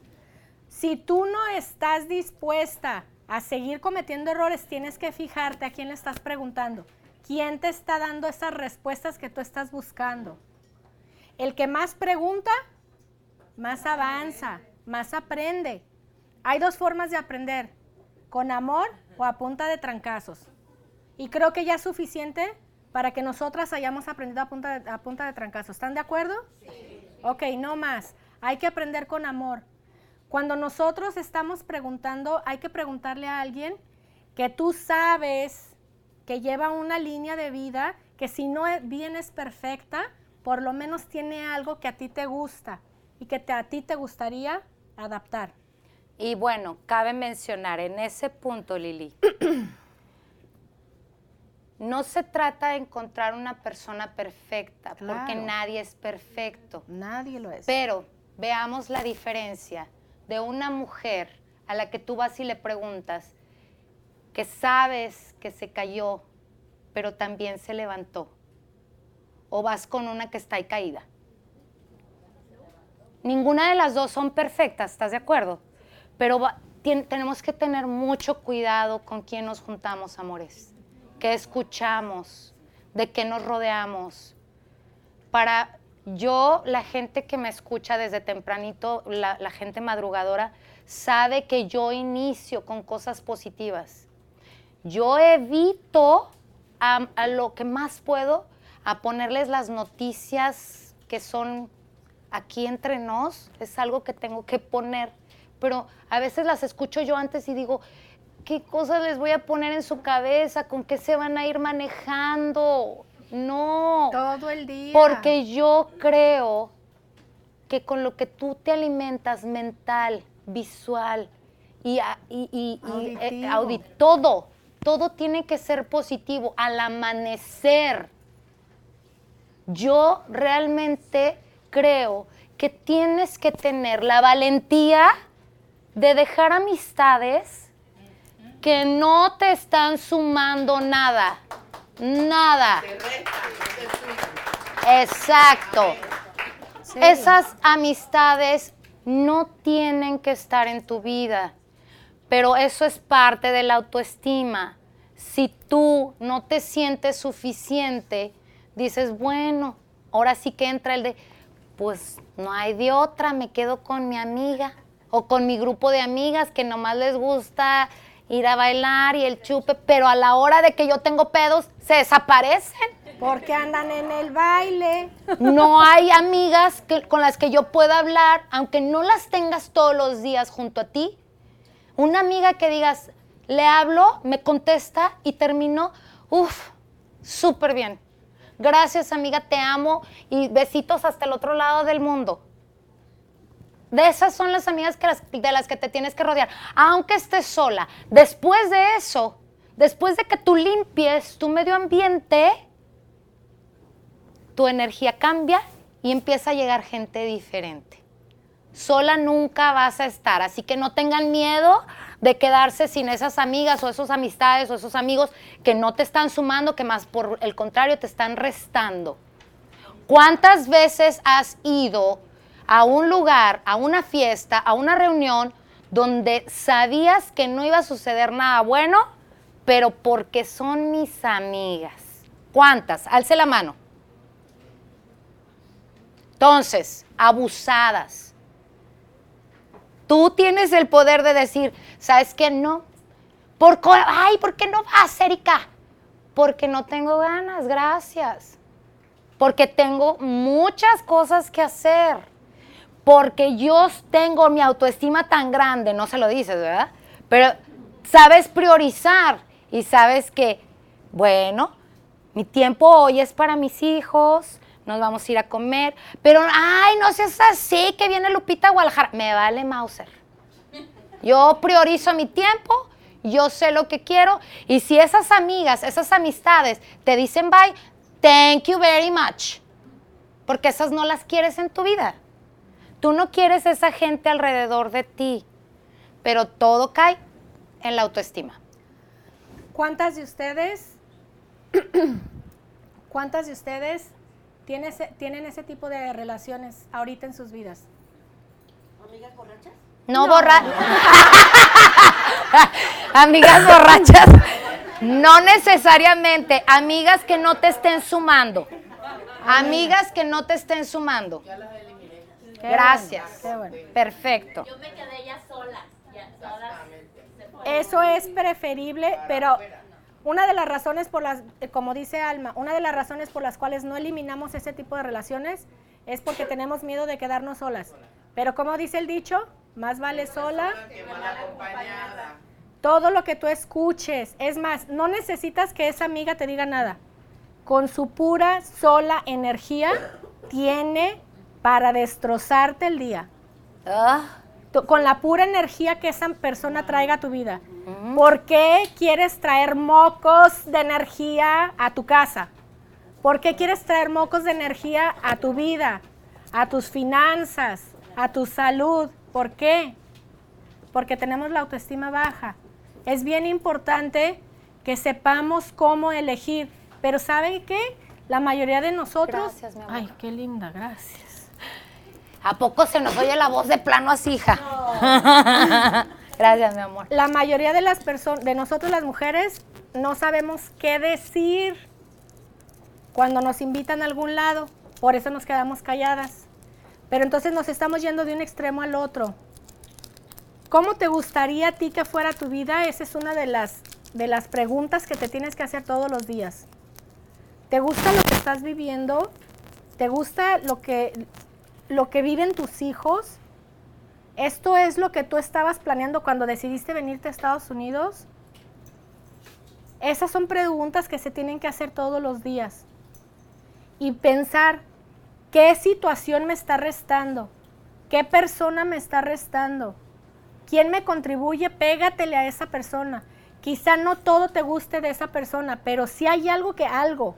Speaker 2: Si tú no estás dispuesta a seguir cometiendo errores, tienes que fijarte a quién le estás preguntando. ¿Quién te está dando esas respuestas que tú estás buscando? El que más pregunta, más avanza, más aprende. Hay dos formas de aprender, con amor o a punta de trancazos. Y creo que ya es suficiente para que nosotras hayamos aprendido a punta de, a punta de trancazos. ¿Están de acuerdo? Sí. Ok, no más. Hay que aprender con amor. Cuando nosotros estamos preguntando, hay que preguntarle a alguien que tú sabes que lleva una línea de vida que si no bien es perfecta, por lo menos tiene algo que a ti te gusta y que a ti te gustaría adaptar.
Speaker 1: Y bueno, cabe mencionar en ese punto, Lili, <clears throat> no se trata de encontrar una persona perfecta, porque nadie es perfecto.
Speaker 2: Nadie lo es.
Speaker 1: Pero veamos la diferencia de una mujer a la que tú vas y le preguntas, que sabes que se cayó, pero también se levantó. O vas con una que está ahí caída. Ninguna de las dos son perfectas, ¿estás de acuerdo? Pero tenemos que tener mucho cuidado con quién nos juntamos, amores, qué escuchamos, de qué nos rodeamos. Para yo, la gente que me escucha desde tempranito, la, gente madrugadora, sabe que yo inicio con cosas positivas. Yo evito a, a, lo que más puedo a ponerles las noticias que son aquí entre nos, es algo que tengo que poner pero a veces las escucho yo antes y digo, ¿qué cosas les voy a poner en su cabeza? ¿Con qué se van a ir manejando? No.
Speaker 2: Todo el día.
Speaker 1: Porque yo creo que con lo que tú te alimentas mental, visual y, y, eh, todo, todo tiene que ser positivo. Al amanecer, yo realmente creo que tienes que tener la valentía de dejar amistades que no te están sumando nada. Nada. Exacto. Esas amistades no tienen que estar en tu vida, pero eso es parte de la autoestima. Si tú no te sientes suficiente, dices, bueno, ahora sí que entra el de, pues no hay de otra, me quedo con mi amiga o con mi grupo de amigas que nomás les gusta ir a bailar y el chupe, pero a la hora de que yo tengo pedos, se desaparecen.
Speaker 2: Porque andan en el baile.
Speaker 1: No hay amigas con las que yo pueda hablar, aunque no las tengas todos los días junto a ti. Una amiga que digas, le hablo, me contesta y termino, uff, súper bien. Gracias amiga, te amo y besitos hasta el otro lado del mundo. De esas son las amigas de las que te tienes que rodear, aunque estés sola. Después de eso, después de que tú limpies tu medio ambiente, tu energía cambia y empieza a llegar gente diferente. sola nunca vas a estar. Así que no tengan miedo de quedarse sin esas amigas o esos amistades o esos amigos que no te están sumando, que más por el contrario te están restando. ¿Cuántas veces has ido a un lugar, a una fiesta, a una reunión donde sabías que no iba a suceder nada bueno, pero porque son mis amigas? ¿Cuántas? Alce la mano. Entonces, abusadas. Tú tienes el poder de decir, ¿sabes qué? No. ¿Por? Ay, ¿por qué no vas, Erika? Porque no tengo ganas, gracias. Porque tengo muchas cosas que hacer. Porque yo tengo mi autoestima tan grande, no se lo dices, ¿verdad? Pero sabes priorizar y sabes que, bueno, mi tiempo hoy es para mis hijos, nos vamos a ir a comer, pero, ay, no seas así, que viene Lupita a Guadalajara. Me vale Mauser. Yo priorizo mi tiempo, yo sé lo que quiero, y si esas amigas, esas amistades te dicen bye, thank you very much, porque esas no las quieres en tu vida. Tú no quieres esa gente alrededor de ti, pero todo cae en la autoestima.
Speaker 2: ¿Cuántas de ustedes, <coughs> cuántas de ustedes tienen ese, tienen ese tipo de relaciones ahorita en sus vidas?
Speaker 3: ¿Amigas borrachas?
Speaker 1: No, borrachas. <laughs> amigas borrachas. No necesariamente. Amigas que no te estén sumando. Amigas que no te estén sumando.
Speaker 2: Qué
Speaker 1: Gracias.
Speaker 2: bueno, qué bueno.
Speaker 1: Perfecto.
Speaker 4: Yo me quedé ya sola. Ya.
Speaker 2: Eso es preferible, pero una de las razones por las, como dice Alma, una de las razones por las cuales no eliminamos ese tipo de relaciones es porque tenemos miedo de quedarnos solas. Pero como dice el dicho, más vale sola. Todo lo que tú escuches, es más, no necesitas que esa amiga te diga nada. Con su pura, sola energía, tiene para destrozarte el día
Speaker 1: Ah,
Speaker 2: con la pura energía que esa persona traiga a tu vida. ¿Por qué quieres traer mocos de energía a tu casa? ¿Por qué quieres traer mocos de energía a tu vida, a tus finanzas, a tu salud? ¿Por qué? Porque tenemos la autoestima baja. Es bien importante que sepamos cómo elegir. Pero ¿saben qué? La mayoría de nosotros...
Speaker 1: Gracias, mi amor.
Speaker 2: Ay, qué linda, gracias.
Speaker 1: ¿A poco se nos oye la voz de plano así, hija? <laughs> Gracias, mi amor.
Speaker 2: la mayoría de las personas, de nosotros las mujeres, no sabemos qué decir cuando nos invitan a algún lado. Por eso nos quedamos calladas. Pero entonces nos estamos yendo de un extremo al otro. ¿Cómo te gustaría a ti que fuera tu vida? Esa es una de las, de las preguntas que te tienes que hacer todos los días. ¿Te gusta lo que estás viviendo? ¿Te gusta lo que, lo que viven tus hijos? ¿Esto es lo que tú estabas planeando cuando decidiste venirte a Estados Unidos? Esas son preguntas que se tienen que hacer todos los días. Y pensar, ¿qué situación me está restando? ¿Qué persona me está restando? ¿Quién me contribuye? Pégatele a esa persona. Quizá no todo te guste de esa persona, pero si hay algo que algo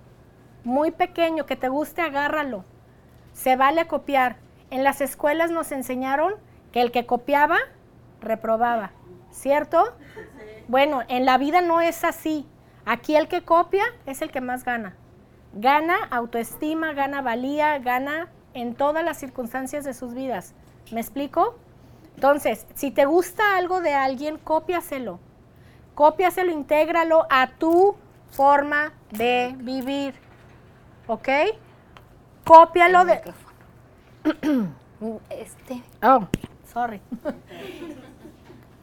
Speaker 2: muy pequeño que te guste, agárralo. Se vale copiar. En las escuelas nos enseñaron que el que copiaba, reprobaba. ¿Cierto? Bueno, en la vida no es así. Aquí el que copia es el que más gana. Gana autoestima, gana valía, gana en todas las circunstancias de sus vidas. ¿Me explico? Entonces, si te gusta algo de alguien, cópiaselo. Cópiaselo, intégralo a tu forma de vivir. ¿Ok? Cópialo de... <clears throat>
Speaker 1: Este,
Speaker 2: Oh, sorry. <laughs>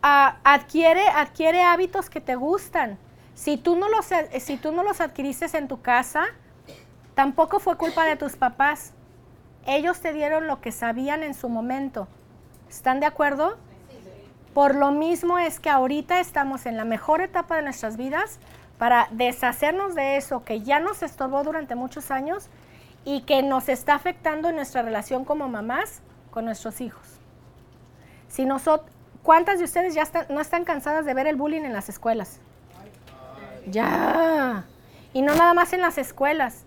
Speaker 2: Ah, adquiere, adquiere hábitos que te gustan. Si tú, no los, si tú no los adquiriste en tu casa, tampoco fue culpa de tus papás. Ellos te dieron lo que sabían en su momento. ¿Están de acuerdo? Por lo mismo es que ahorita estamos en la mejor etapa de nuestras vidas para deshacernos de eso que ya nos estorbó durante muchos años y que nos está afectando en nuestra relación como mamás con nuestros hijos. Si nosotros, ¿Cuántas de ustedes ya están- no están cansadas de ver el bullying en las escuelas? Ya. Y no nada más en las escuelas,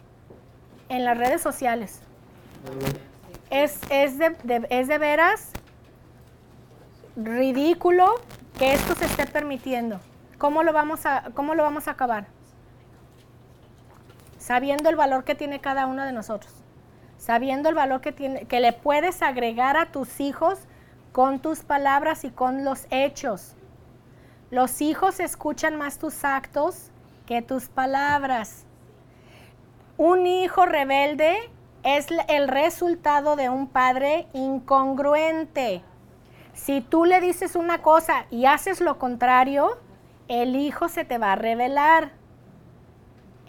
Speaker 2: en las redes sociales. Es, es, de, de- es de veras ridículo que esto se esté permitiendo. ¿Cómo lo vamos a, cómo lo vamos a acabar? Sabiendo el valor que tiene cada uno de nosotros. Sabiendo el valor que, tiene, que le puedes agregar a tus hijos con tus palabras y con los hechos. Los hijos escuchan más tus actos que tus palabras. Un hijo rebelde es el resultado de un padre incongruente. Si tú le dices una cosa y haces lo contrario, el hijo se te va a revelar.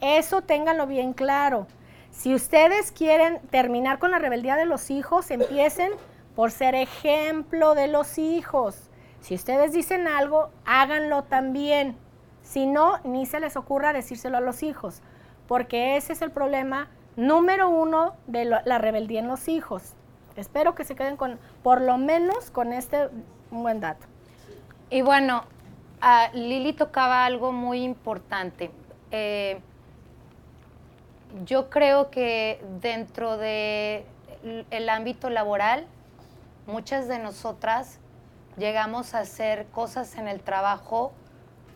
Speaker 2: Eso ténganlo bien claro. Si ustedes quieren terminar con la rebeldía de los hijos, empiecen por ser ejemplo de los hijos. Si ustedes dicen algo, háganlo también. Si no, ni se les ocurra decírselo a los hijos, porque ese es el problema número uno de la rebeldía en los hijos. Espero que se queden con, por lo menos con este buen dato.
Speaker 1: Y bueno, uh, Lili tocaba algo muy importante. Eh, yo creo que dentro del el ámbito laboral, muchas de nosotras llegamos a hacer cosas en el trabajo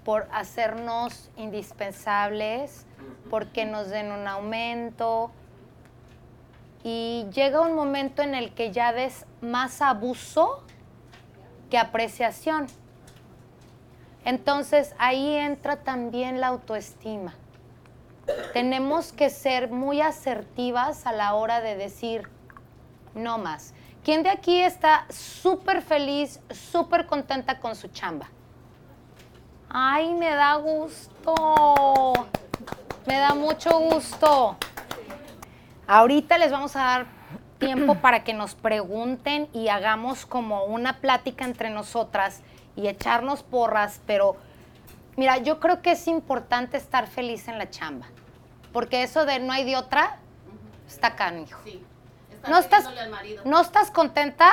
Speaker 1: por hacernos indispensables, porque nos den un aumento. Y llega un momento en el que ya ves más abuso que apreciación. Entonces ahí entra también la autoestima. Tenemos que ser muy asertivas a la hora de decir, no más. ¿Quién de aquí está súper feliz, súper contenta con su chamba? Ay, me da gusto. Me da mucho gusto. Ahorita les vamos a dar tiempo <clears throat> para que nos pregunten y hagamos como una plática entre nosotras y echarnos porras, pero mira, yo creo que es importante estar feliz en la chamba, porque eso de no hay de otra está canijo. Sí no estás, ¿No estás contenta?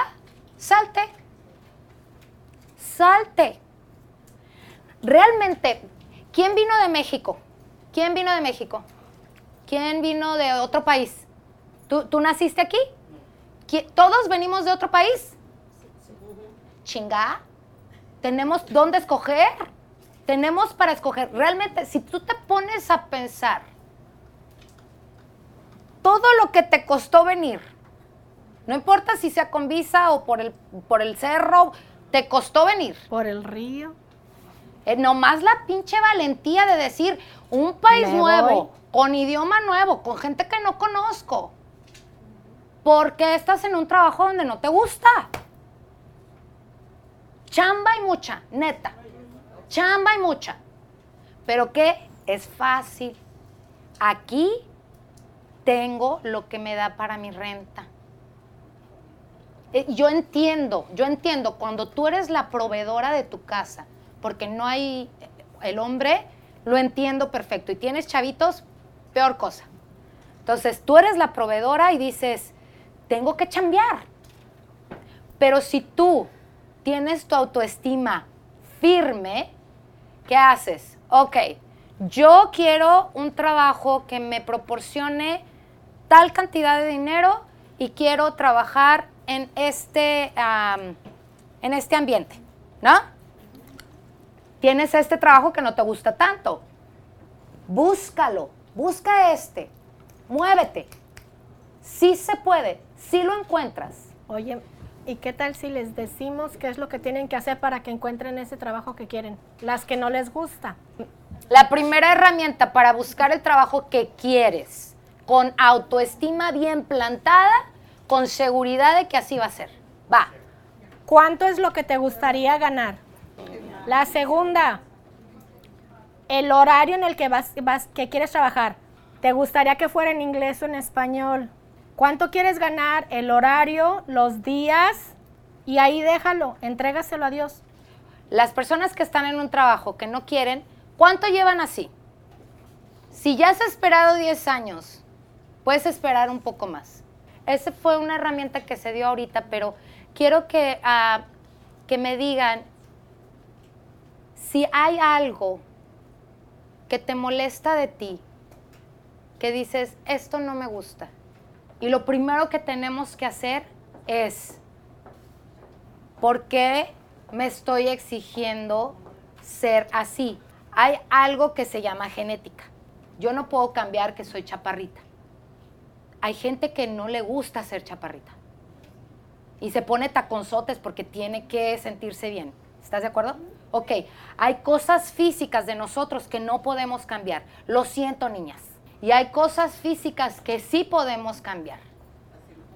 Speaker 1: Salte. Salte. Realmente, ¿quién vino de México? ¿Quién vino de México? ¿Quién vino de otro país? ¿Tú, naciste aquí? ¿Todos venimos de otro país? Chinga. Tenemos dónde escoger. Tenemos para escoger. Realmente, si tú te pones a pensar todo lo que te costó venir, no importa si sea con visa o por el, por el cerro, te costó venir.
Speaker 2: Por el río.
Speaker 1: Eh, nomás la pinche valentía de decir, un país nuevo, con idioma nuevo, con gente que no conozco. ¿Por qué estás en un trabajo donde no te gusta? Chamba y mucha, neta. Chamba y mucha. Pero ¿qué? Es fácil. Aquí tengo lo que me da para mi renta. Eh, yo entiendo, yo entiendo, cuando tú eres la proveedora de tu casa, porque no hay, el hombre, lo entiendo perfecto, y tienes chavitos, peor cosa. Entonces, tú eres la proveedora y dices, tengo que chambear. Pero si tú tienes tu autoestima firme, ¿qué haces? Ok, yo quiero un trabajo que me proporcione tal cantidad de dinero y quiero trabajar en este, en este ambiente, ¿no? Tienes este trabajo que no te gusta tanto. Búscalo, busca este, muévete. Sí se puede, sí lo encuentras.
Speaker 2: Oye, ¿y qué tal si les decimos qué es lo que tienen que hacer para que encuentren ese trabajo que quieren? Las que no les gusta.
Speaker 1: La primera herramienta para buscar el trabajo que quieres, con autoestima bien plantada, con seguridad de que así va a ser. Va.
Speaker 2: ¿Cuánto es lo que te gustaría ganar? La segunda, el horario en el que vas, vas, que quieres trabajar. ¿Te gustaría que fuera en inglés o en español? ¿Cuánto quieres ganar? El horario, los días y ahí déjalo, entrégaselo a Dios.
Speaker 1: Las personas que están en un trabajo que no quieren, ¿cuánto llevan así? Si ya has esperado 10 años, puedes esperar un poco más. Esa fue una herramienta que se dio ahorita, pero quiero que, ah, que me digan si hay algo que te molesta de ti, que dices, esto no me gusta. Y lo primero que tenemos que hacer es, ¿por qué me estoy exigiendo ser así. Hay algo que se llama genética. Yo no puedo cambiar que soy chaparrita. Hay gente que no le gusta ser chaparrita. Y se pone taconzotes porque tiene que sentirse bien. ¿Estás de acuerdo? Ok, hay cosas físicas de nosotros que no podemos cambiar. Lo siento, niñas. Y hay cosas físicas que sí podemos cambiar.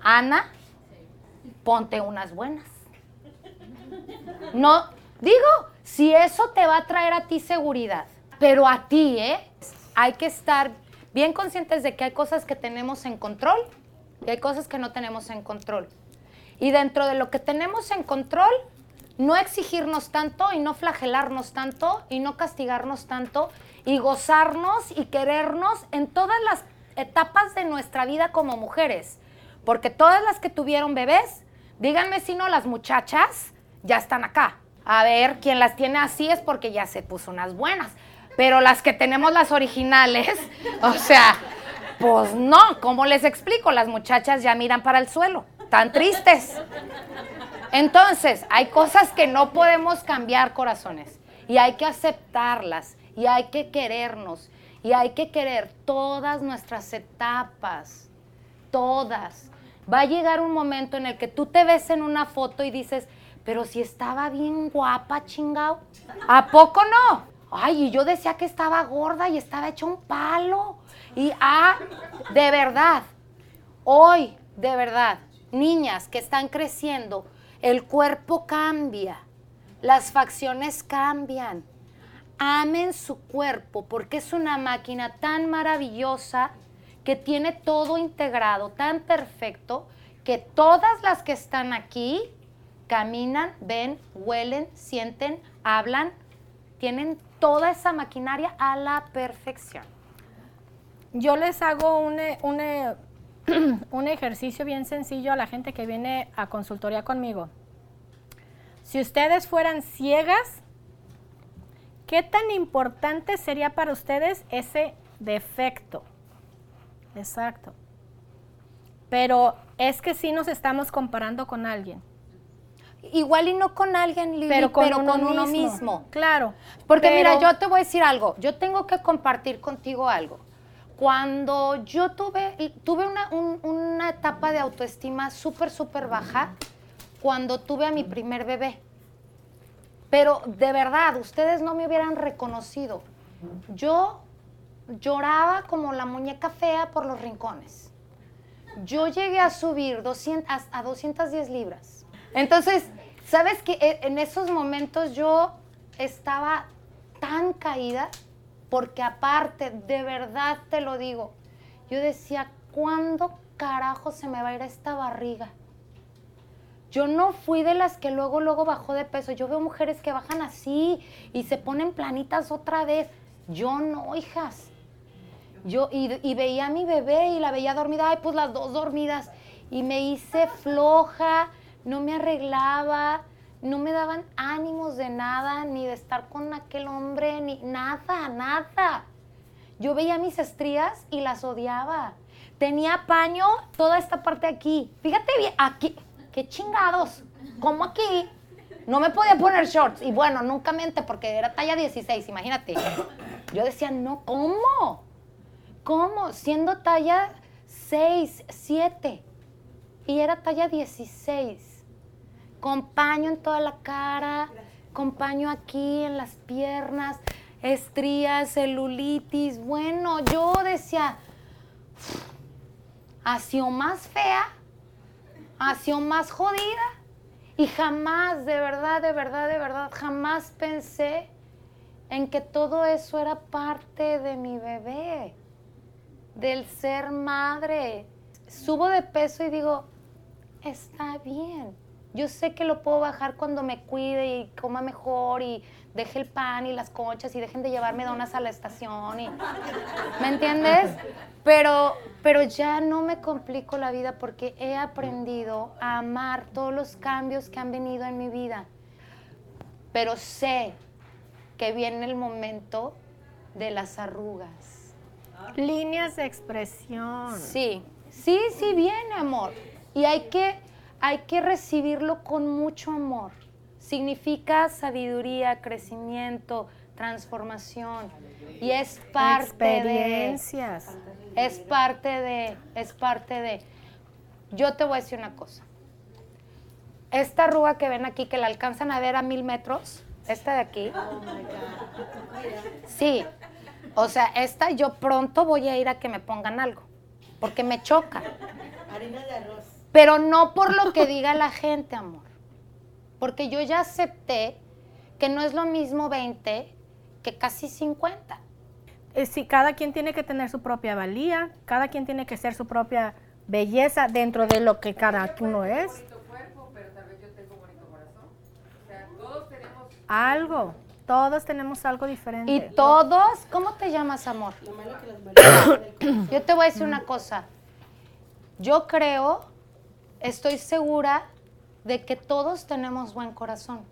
Speaker 1: Ana, ponte unas buenas. No, digo, si eso te va a traer a ti seguridad, pero a ti, ¿eh? Hay que estar bien conscientes de que hay cosas que tenemos en control y hay cosas que no tenemos en control. Y dentro de lo que tenemos en control, no exigirnos tanto y no flagelarnos tanto y no castigarnos tanto y gozarnos y querernos en todas las etapas de nuestra vida como mujeres. Porque todas las que tuvieron bebés, díganme si no, las muchachas ya están acá. A ver, quien las tiene así es porque ya se puso unas buenas. Pero las que tenemos las originales, o sea, pues no, ¿cómo les explico? Las muchachas ya miran para el suelo, tan tristes. Entonces, hay cosas que no podemos cambiar, corazones, y hay que aceptarlas, y hay que querernos, y hay que querer todas nuestras etapas, todas. Va a llegar un momento en el que tú te ves en una foto y dices, pero si estaba bien guapa, chingao. ¿A poco no? Ay, y yo decía que estaba gorda y estaba hecho un palo. Y ah, de verdad, hoy, de verdad, niñas que están creciendo, el cuerpo cambia, las facciones cambian. Amen su cuerpo porque es una máquina tan maravillosa que tiene todo integrado, tan perfecto, que todas las que están aquí caminan, ven, huelen, sienten, hablan, tienen toda esa maquinaria a la perfección.
Speaker 2: Yo les hago un, eh, un, eh, <clears throat> un ejercicio bien sencillo a la gente que viene a consultoría conmigo. Si ustedes fueran ciegas, ¿qué tan importante sería para ustedes ese defecto? Exacto. Pero es que sí nos estamos comparando con alguien.
Speaker 1: Igual y no con alguien, Lili,
Speaker 2: pero con, uno,
Speaker 1: uno
Speaker 2: mismo.
Speaker 1: mismo.
Speaker 2: Claro.
Speaker 1: Porque
Speaker 2: pero-
Speaker 1: mira, yo te voy a decir algo. Yo tengo que compartir contigo algo. Cuando yo tuve, tuve una, un- una etapa de autoestima súper, súper baja, cuando tuve a mi primer bebé. Pero de verdad, ustedes no me hubieran reconocido. Yo lloraba como la muñeca fea por los rincones. Yo llegué a subir 200, a- a 210 libras. Entonces, ¿sabes que En esos momentos yo estaba tan caída, porque aparte, de verdad te lo digo, yo decía, ¿cuándo carajo se me va a ir esta barriga? Yo no fui de las que luego, luego bajó de peso. Yo veo mujeres que bajan así y se ponen planitas otra vez. Yo no, hijas. Yo, y, y veía a mi bebé y la veía dormida, ay, pues las dos dormidas. Y me hice floja, no me arreglaba, no me daban ánimos de nada, ni de estar con aquel hombre, ni nada, nada. Yo veía mis estrías y las odiaba. Tenía paño toda esta parte aquí. Fíjate bien, aquí. Qué chingados. ¿Cómo aquí? No me podía poner shorts. Y bueno, nunca mente porque era talla 16, imagínate. Yo decía, no, ¿cómo? ¿Cómo? Siendo talla 6, 7. Y era talla 16. Con en toda la cara, con aquí en las piernas, estrías, celulitis. Bueno, yo decía, sido más fea, sido más jodida. Y jamás, de verdad, de verdad, de verdad, jamás pensé en que todo eso era parte de mi bebé, del ser madre. Subo de peso y digo, está bien. Yo sé que lo puedo bajar cuando me cuide y coma mejor y deje el pan y las conchas y dejen de llevarme donas a la estación. Y, ¿Me entiendes? Pero, pero ya no me complico la vida porque he aprendido a amar todos los cambios que han venido en mi vida. Pero sé que viene el momento de las arrugas.
Speaker 2: Líneas de expresión.
Speaker 1: Sí, sí, sí viene, amor. Y hay que, hay que recibirlo con mucho amor. significa sabiduría, crecimiento, transformación. Y es parte de...
Speaker 2: Experiencias.
Speaker 1: Es parte de, es parte de. Yo te voy a decir una cosa. Esta arruga que ven aquí, que la alcanzan a ver a mil metros, esta de aquí. Sí. O sea, esta yo pronto voy a ir a que me pongan algo, porque me choca.
Speaker 3: Harina de arroz.
Speaker 1: Pero no por lo que <laughs> diga la gente, amor. Porque yo ya acepté que no es lo mismo 20 que casi 50.
Speaker 2: Eh, Sí, cada quien tiene que tener su propia valía, cada quien tiene que ser su propia belleza dentro de lo que cada uno es.
Speaker 5: bonito cuerpo, pero tal vez yo tengo bonito corazón. O sea, todos tenemos
Speaker 2: Algo, todos tenemos algo diferente.
Speaker 1: Y todos, ¿cómo te llamas, amor? <coughs> Yo te voy a decir una <coughs> cosa. Yo creo, estoy segura de que todos tenemos buen corazón.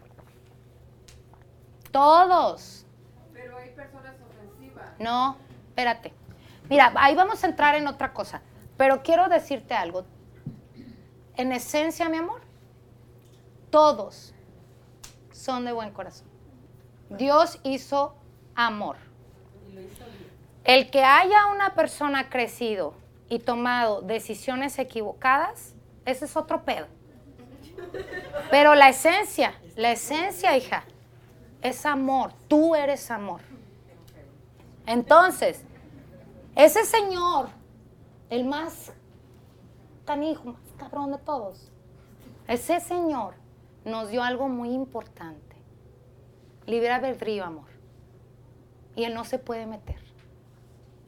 Speaker 1: Todos.
Speaker 5: Pero hay personas ofensivas.
Speaker 1: No, espérate. Mira, ahí vamos a entrar en otra cosa. Pero quiero decirte algo. En esencia, mi amor, todos son de buen corazón. Dios hizo amor. El que haya una persona crecido y tomado decisiones equivocadas, ese es otro pedo. Pero la esencia, la esencia, hija, es amor. Tú eres amor. Entonces, ese señor, el más canijo, más cabrón de todos, ese señor nos dio algo muy importante. Libre albedrío, amor. Y él no se puede meter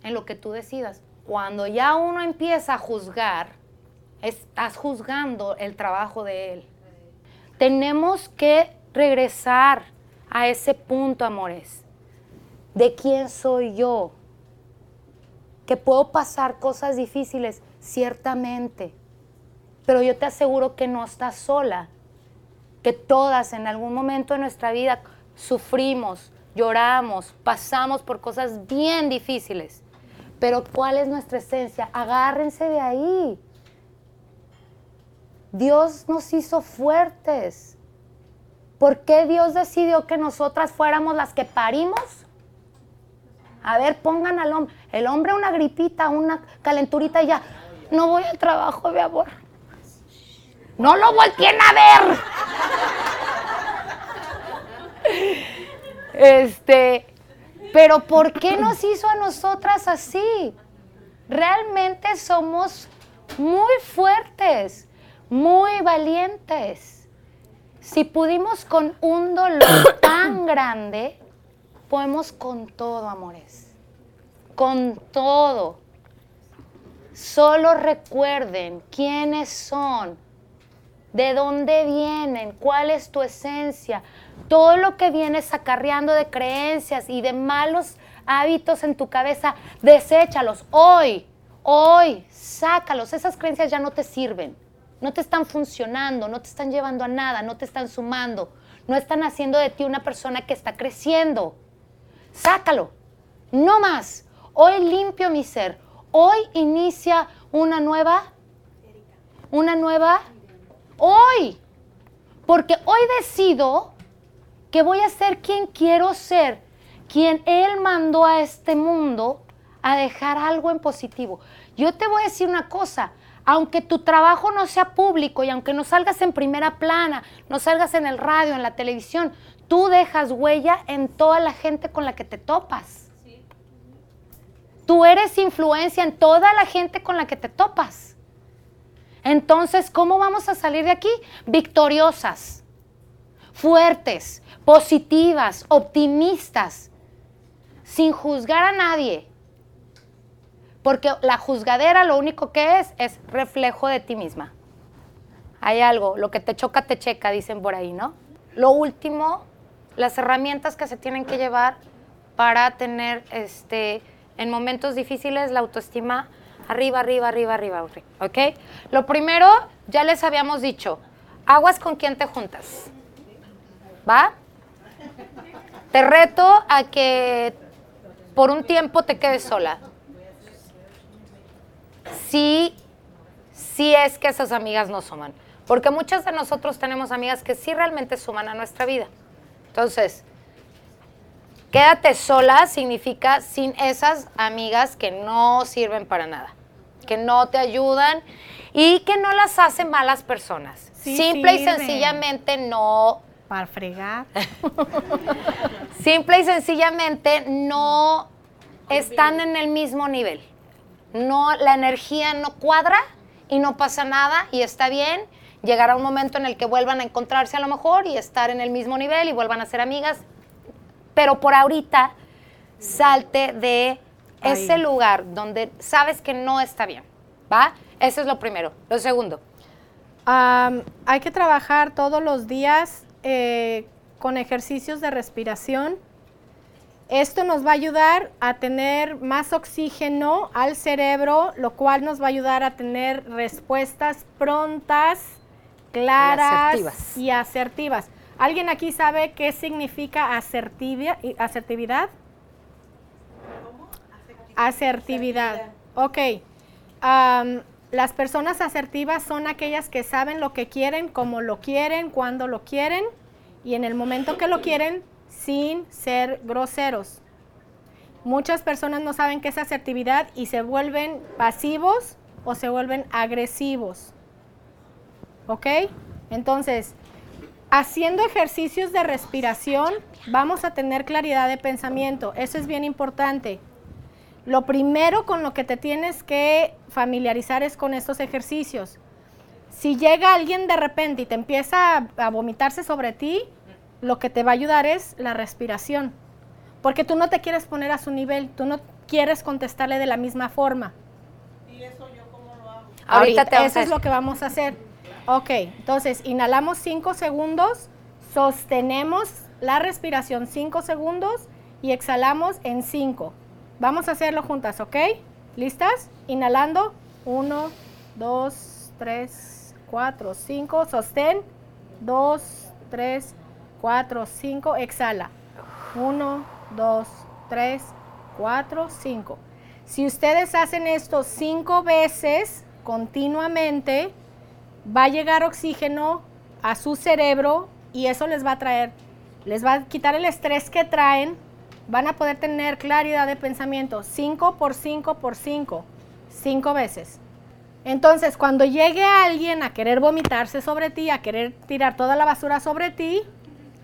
Speaker 1: en lo que tú decidas. Cuando ya uno empieza a juzgar, estás juzgando el trabajo de él. Tenemos que regresar a ese punto, amores, de quién soy yo. Que puedo pasar cosas difíciles, ciertamente, pero yo te aseguro que no estás sola, que todas en algún momento de nuestra vida sufrimos, lloramos, pasamos por cosas bien difíciles. Pero ¿cuál es nuestra esencia? Agárrense de ahí. Dios nos hizo fuertes. ¿Por qué Dios decidió que nosotras fuéramos las que parimos? A ver, pongan al hombre. El hombre una gripita, una calenturita y ya. No voy al trabajo, mi amor. No lo volteen a ver. Este, pero ¿por qué nos hizo a nosotras así? Realmente somos muy fuertes, muy valientes. Si pudimos con un dolor <coughs> tan grande, podemos con todo, amores. Con todo. Solo recuerden quiénes son, de dónde vienen, cuál es tu esencia, todo lo que vienes acarreando de creencias y de malos hábitos en tu cabeza, deséchalos hoy, hoy, sácalos. Esas creencias ya no te sirven, no te están funcionando, no te están llevando a nada, no te están sumando, no están haciendo de ti una persona que está creciendo. Sácalo, no más. Hoy limpio mi ser, hoy inicia una nueva, una nueva, hoy. Porque hoy decido que voy a ser quien quiero ser, quien Él mandó a este mundo a dejar algo en positivo. Yo te voy a decir una cosa, aunque tu trabajo no sea público y aunque no salgas en primera plana, no salgas en el radio, en la televisión, tú dejas huella en toda la gente con la que te topas. Tú eres influencia en toda la gente con la que te topas. Entonces, ¿cómo vamos a salir de aquí? Victoriosas, fuertes, positivas, optimistas, sin juzgar a nadie. Porque la juzgadera lo único que es es reflejo de ti misma. Hay algo, lo que te choca te checa, dicen por ahí, ¿no? Lo último, las herramientas que se tienen que llevar para tener este en momentos difíciles la autoestima arriba, arriba, arriba, arriba, arriba, ¿ok? Lo primero, ya les habíamos dicho, aguas con quién te juntas, ¿va? Te reto a que por un tiempo te quedes sola. Sí, sí es que esas amigas no suman. Porque muchas de nosotros tenemos amigas que sí realmente suman a nuestra vida. Entonces, quédate sola significa sin esas amigas que no sirven para nada, que no te ayudan y que no las hacen malas personas.
Speaker 2: Sí
Speaker 1: Simple y sencillamente no
Speaker 2: Para fregar. <laughs>
Speaker 1: Simple y sencillamente no están en el mismo nivel. No, la energía no cuadra y no pasa nada y está bien. Llegará un momento en el que vuelvan a encontrarse a lo mejor y estar en el mismo nivel y vuelvan a ser amigas. Pero por ahorita, salte de ese lugar donde sabes que no está bien. ¿Va? Eso es lo primero. Lo segundo.
Speaker 2: Hay que trabajar todos los días eh, con ejercicios de respiración. Esto nos va a ayudar a tener más oxígeno al cerebro, lo cual nos va a ayudar a tener respuestas prontas, claras
Speaker 1: asertivas.
Speaker 2: y asertivas. ¿Alguien aquí sabe qué significa asertivia- y- asertividad? Asertividad. Ok. Las personas asertivas son aquellas que saben lo que quieren, cómo lo quieren, cuándo lo quieren y en el momento que lo quieren sin ser groseros. Muchas personas no saben qué es asertividad y se vuelven pasivos o se vuelven agresivos. ¿Ok? Entonces, haciendo ejercicios de respiración vamos a tener claridad de pensamiento. Eso es bien importante. Lo primero con lo que te tienes que familiarizar es con estos ejercicios. Si llega alguien de repente y te empieza a, vomitarse sobre ti, lo que te va a ayudar es la respiración. Porque tú no te quieres poner a su nivel, tú no quieres contestarle de la misma forma.
Speaker 1: Ahorita te vamos
Speaker 2: eso es lo que vamos a hacer. Ok, entonces inhalamos 5 segundos, sostenemos la respiración 5 segundos y exhalamos en 5. Vamos a hacerlo juntas, ¿ok? ¿Listas? Inhalando. 1, 2, 3, 4, 5. Sostén. 2, 3, 4, 5. Exhala. 1, 2, 3, 4, 5. Si ustedes hacen esto 5 veces continuamente, va a llegar oxígeno a su cerebro y eso les va a traer, les va a quitar el estrés que traen, van a poder tener claridad de pensamiento 5 por 5 por 5, 5 veces. Entonces, cuando llegue alguien a querer vomitarse sobre ti, a querer tirar toda la basura sobre ti,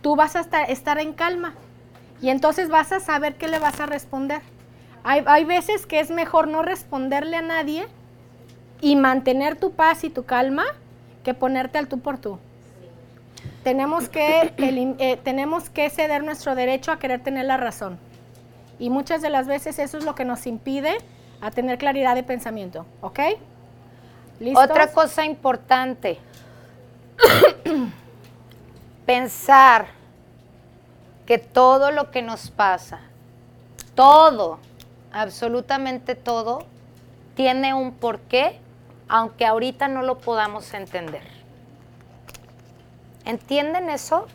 Speaker 2: tú vas a estar, estar en calma y entonces vas a saber qué le vas a responder. Hay, hay veces que es mejor no responderle a nadie y mantener tu paz y tu calma que ponerte al tú por tú. Tenemos que, <coughs> eh, tenemos que ceder nuestro derecho a querer tener la razón. Y muchas de las veces eso es lo que nos impide a tener claridad de pensamiento. ¿Ok? ¿Listos?
Speaker 1: Otra cosa importante. <coughs> Pensar que todo lo que nos pasa, todo, absolutamente todo, tiene un porqué, aunque ahorita no lo podamos entender. ¿Entienden eso?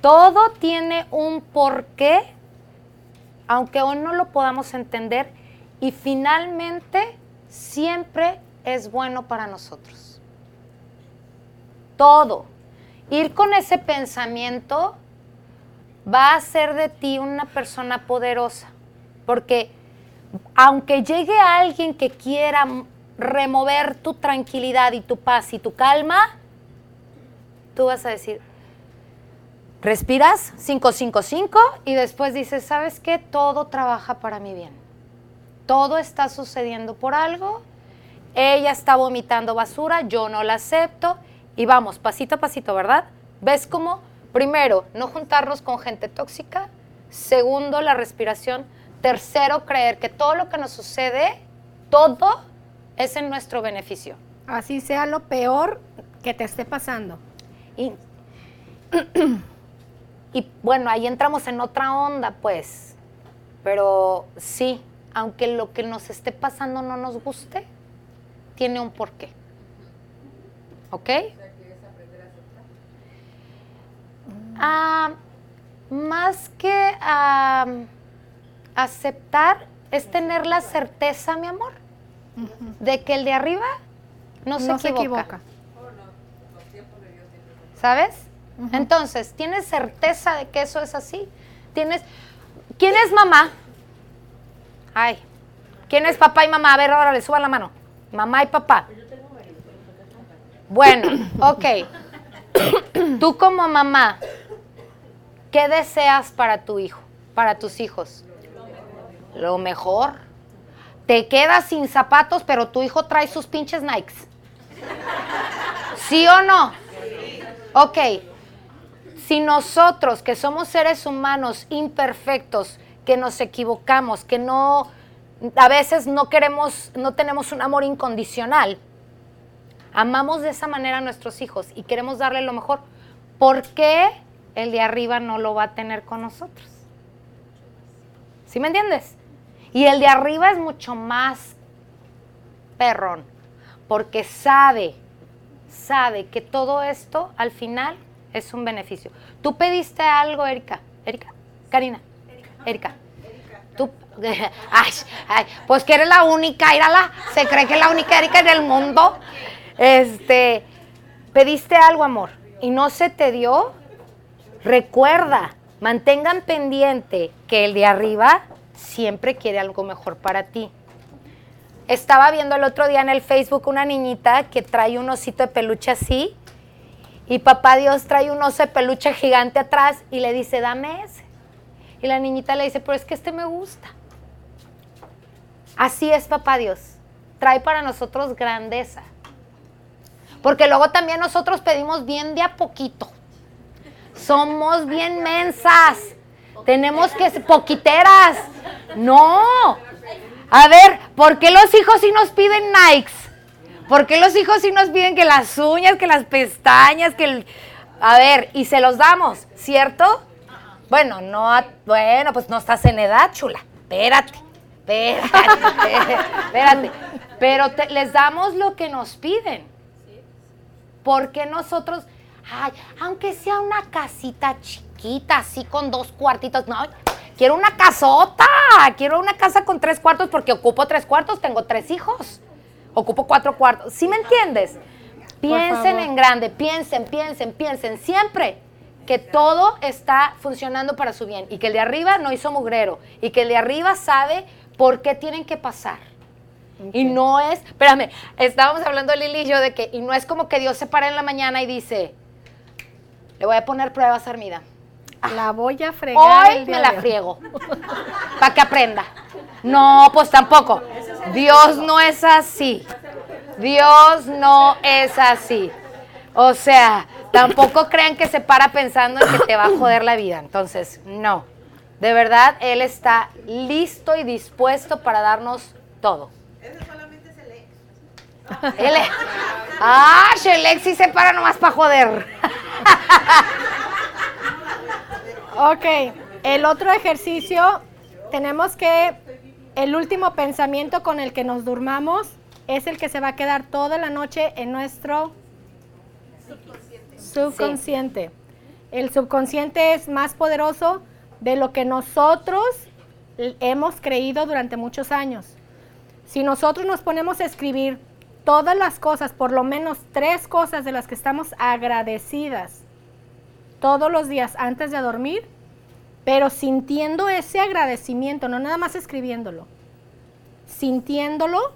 Speaker 1: Todo tiene un porqué, aunque aún no lo podamos entender, y finalmente siempre es bueno para nosotros. Todo. Ir con ese pensamiento va a hacer de ti una persona poderosa, porque aunque llegue alguien que quiera remover tu tranquilidad y tu paz y tu calma, tú vas a decir, respiras 555 y después dices, ¿sabes qué? Todo trabaja para mi bien. Todo está sucediendo por algo. Ella está vomitando basura, yo no la acepto. Y vamos, pasito a pasito, ¿verdad? ¿Ves cómo? Primero, no juntarnos con gente tóxica. Segundo, la respiración. Tercero, creer que todo lo que nos sucede, todo es en nuestro beneficio.
Speaker 2: Así sea lo peor que te esté pasando.
Speaker 1: Y, <clears throat> y bueno, ahí entramos en otra onda, pues. Pero sí, aunque lo que nos esté pasando no nos guste, tiene un porqué. ¿Ok? Ah, más que ah, aceptar, es tener la certeza, mi amor, de que el de arriba no se
Speaker 2: no se
Speaker 1: equivoca.
Speaker 2: equivoca.
Speaker 1: ¿Sabes? Entonces, ¿tienes certeza de que eso es así? ¿Tienes ¿Quién es mamá? Ay. ¿Quién es papá y mamá? A ver, ahora le suban la mano. Mamá y papá. Bueno, ok. Tú como mamá, ¿qué deseas para tu hijo, para tus hijos? Lo mejor. Te quedas sin zapatos, pero tu hijo trae sus pinches Nikes. ¿Sí o no? Ok. Si nosotros, que somos seres humanos imperfectos, que nos equivocamos, que no, a veces no queremos, no tenemos un amor incondicional, amamos de esa manera a nuestros hijos y queremos darle lo mejor, ¿por qué el de arriba no lo va a tener con nosotros? ¿Sí me entiendes? Y el de arriba es mucho más perrón, porque sabe, sabe que todo esto al final es un beneficio. ¿Tú pediste algo, Erika? Erika, Karina, Erika. Tú, <laughs> ay, ay, pues que eres la única, írala, se cree que es la única Erika en el mundo. Este, pediste algo, amor, y no se te dio. Recuerda, mantengan pendiente que el de arriba siempre quiere algo mejor para ti. Estaba viendo el otro día en el Facebook una niñita que trae un osito de peluche así y papá Dios trae un oso de peluche gigante atrás y le dice, dame ese. Y la niñita le dice, pero es que este me gusta. Así es papá Dios. Trae para nosotros grandeza. Porque luego también nosotros pedimos bien de a poquito. Somos bien mensas. Tenemos que ser poquiteras. No. A ver, ¿por qué los hijos sí nos piden Nikes? ¿Por qué los hijos sí nos piden que las uñas, que las pestañas, que el... A ver, y se los damos, ¿cierto? Bueno, no, bueno, pues no estás en edad, chula. Espérate, espérate, espérate. Pero les damos lo que nos piden. Porque nosotros, ay, aunque sea una casita chiquita, así con dos cuartitos, no, quiero una casota, quiero una casa con tres cuartos porque ocupo tres cuartos, tengo tres hijos, ocupo cuatro cuartos, ¿sí me entiendes? Piensen en grande, piensen, piensen, piensen, siempre que todo está funcionando para su bien y que el de arriba no hizo mugrero y que el de arriba sabe por qué tienen que pasar. Y no es, espérame, estábamos hablando Lili y yo de que, y no es como que Dios se para en la mañana y dice, le voy a poner pruebas Armida.
Speaker 2: La voy a fregar.
Speaker 1: Hoy
Speaker 2: el día
Speaker 1: me la
Speaker 2: de
Speaker 1: friego. <laughs> Para que aprenda. No, pues tampoco. Dios no es así. Dios no es así. O sea, tampoco crean que se para pensando en que te va a joder la vida. Entonces, no. De verdad, Él está listo y dispuesto para darnos todo. <laughs> Es- Ah, Shelek sí se para nomás para joder. <laughs>
Speaker 2: Ok, el otro ejercicio, tenemos que, el último pensamiento con el que nos durmamos es el que se va a quedar toda la noche en nuestro subconsciente. El subconsciente es más poderoso de lo que nosotros hemos creído durante muchos años. Si nosotros nos ponemos a escribir todas las cosas, por lo menos tres cosas de las que estamos agradecidas, todos los días antes de dormir, pero sintiendo ese agradecimiento, no nada más escribiéndolo, sintiéndolo,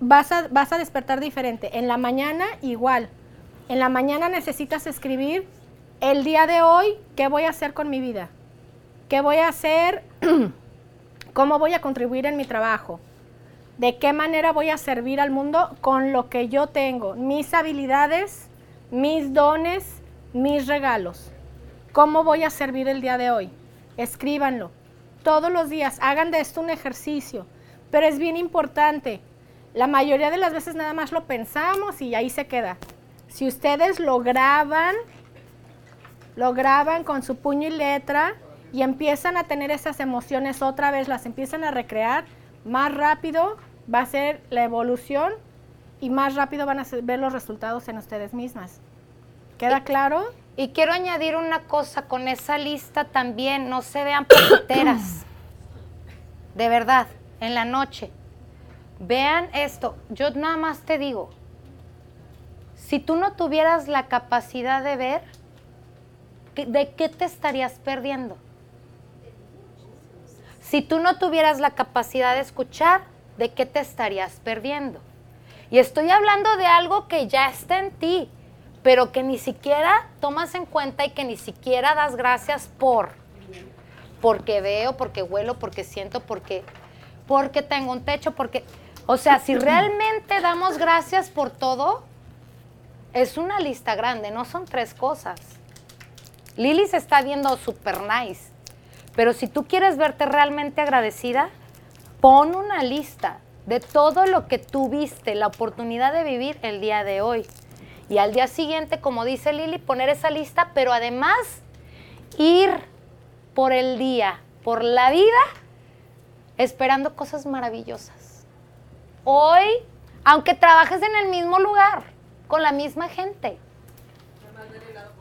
Speaker 2: vas a, vas a despertar diferente. En la mañana igual. En la mañana necesitas escribir el día de hoy, ¿qué voy a hacer con mi vida? ¿Qué voy a hacer? <clears throat> ¿Cómo voy a contribuir en mi trabajo? ¿De qué manera voy a servir al mundo con lo que yo tengo? Mis habilidades, mis dones, mis regalos. ¿Cómo voy a servir el día de hoy? Escríbanlo. Todos los días hagan de esto un ejercicio. Pero es bien importante. La mayoría de las veces nada más lo pensamos y ahí se queda. Si ustedes lo graban, lo graban con su puño y letra y empiezan a tener esas emociones otra vez, las empiezan a recrear, más rápido va a ser la evolución y más rápido van a ver los resultados en ustedes mismas. ¿Queda claro?
Speaker 1: Y quiero añadir una cosa con esa lista también, no se vean poquiteras. <coughs> De verdad, en la noche. Vean esto, yo nada más te digo, Si tú no tuvieras la capacidad de ver, ¿qué- ¿de qué te estarías perdiendo? Si tú no tuvieras la capacidad de escuchar, ¿de qué te estarías perdiendo? Y estoy hablando de algo que ya está en ti, pero que ni siquiera tomas en cuenta y que ni siquiera das gracias por. Porque veo, porque huelo, porque siento, porque, porque tengo un techo, porque... O sea, si realmente damos gracias por todo, es una lista grande, no son tres cosas. Lili se está viendo super nice, pero si tú quieres verte realmente agradecida, pon una lista de todo lo que tuviste la oportunidad de vivir el día de hoy. Y al día siguiente, como dice Lili, poner esa lista, pero además ir por el día, por la vida, esperando cosas maravillosas. Hoy, aunque trabajes en el mismo lugar, con la misma gente,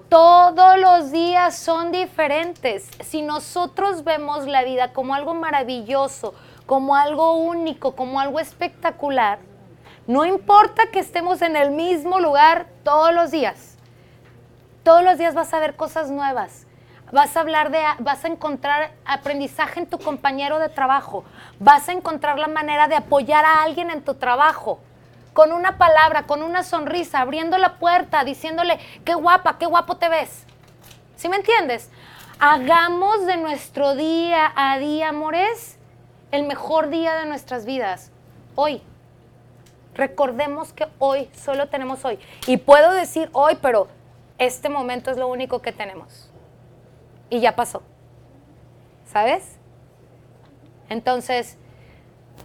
Speaker 1: todos los días son diferentes. Si nosotros vemos la vida como algo maravilloso, como algo único, como algo espectacular, no importa que estemos en el mismo lugar todos los días. Todos los días vas a ver cosas nuevas. Vas a hablar de, vas a encontrar aprendizaje en tu compañero de trabajo. Vas a encontrar la manera de apoyar a alguien en tu trabajo. Con una palabra, con una sonrisa, abriendo la puerta, diciéndole, qué guapa, qué guapo te ves. ¿Sí me entiendes? Hagamos de nuestro día a día, amores, el mejor día de nuestras vidas. Hoy. Recordemos que hoy solo tenemos hoy. Y puedo decir hoy, pero este momento es lo único que tenemos. Y ya pasó. ¿Sabes? Entonces,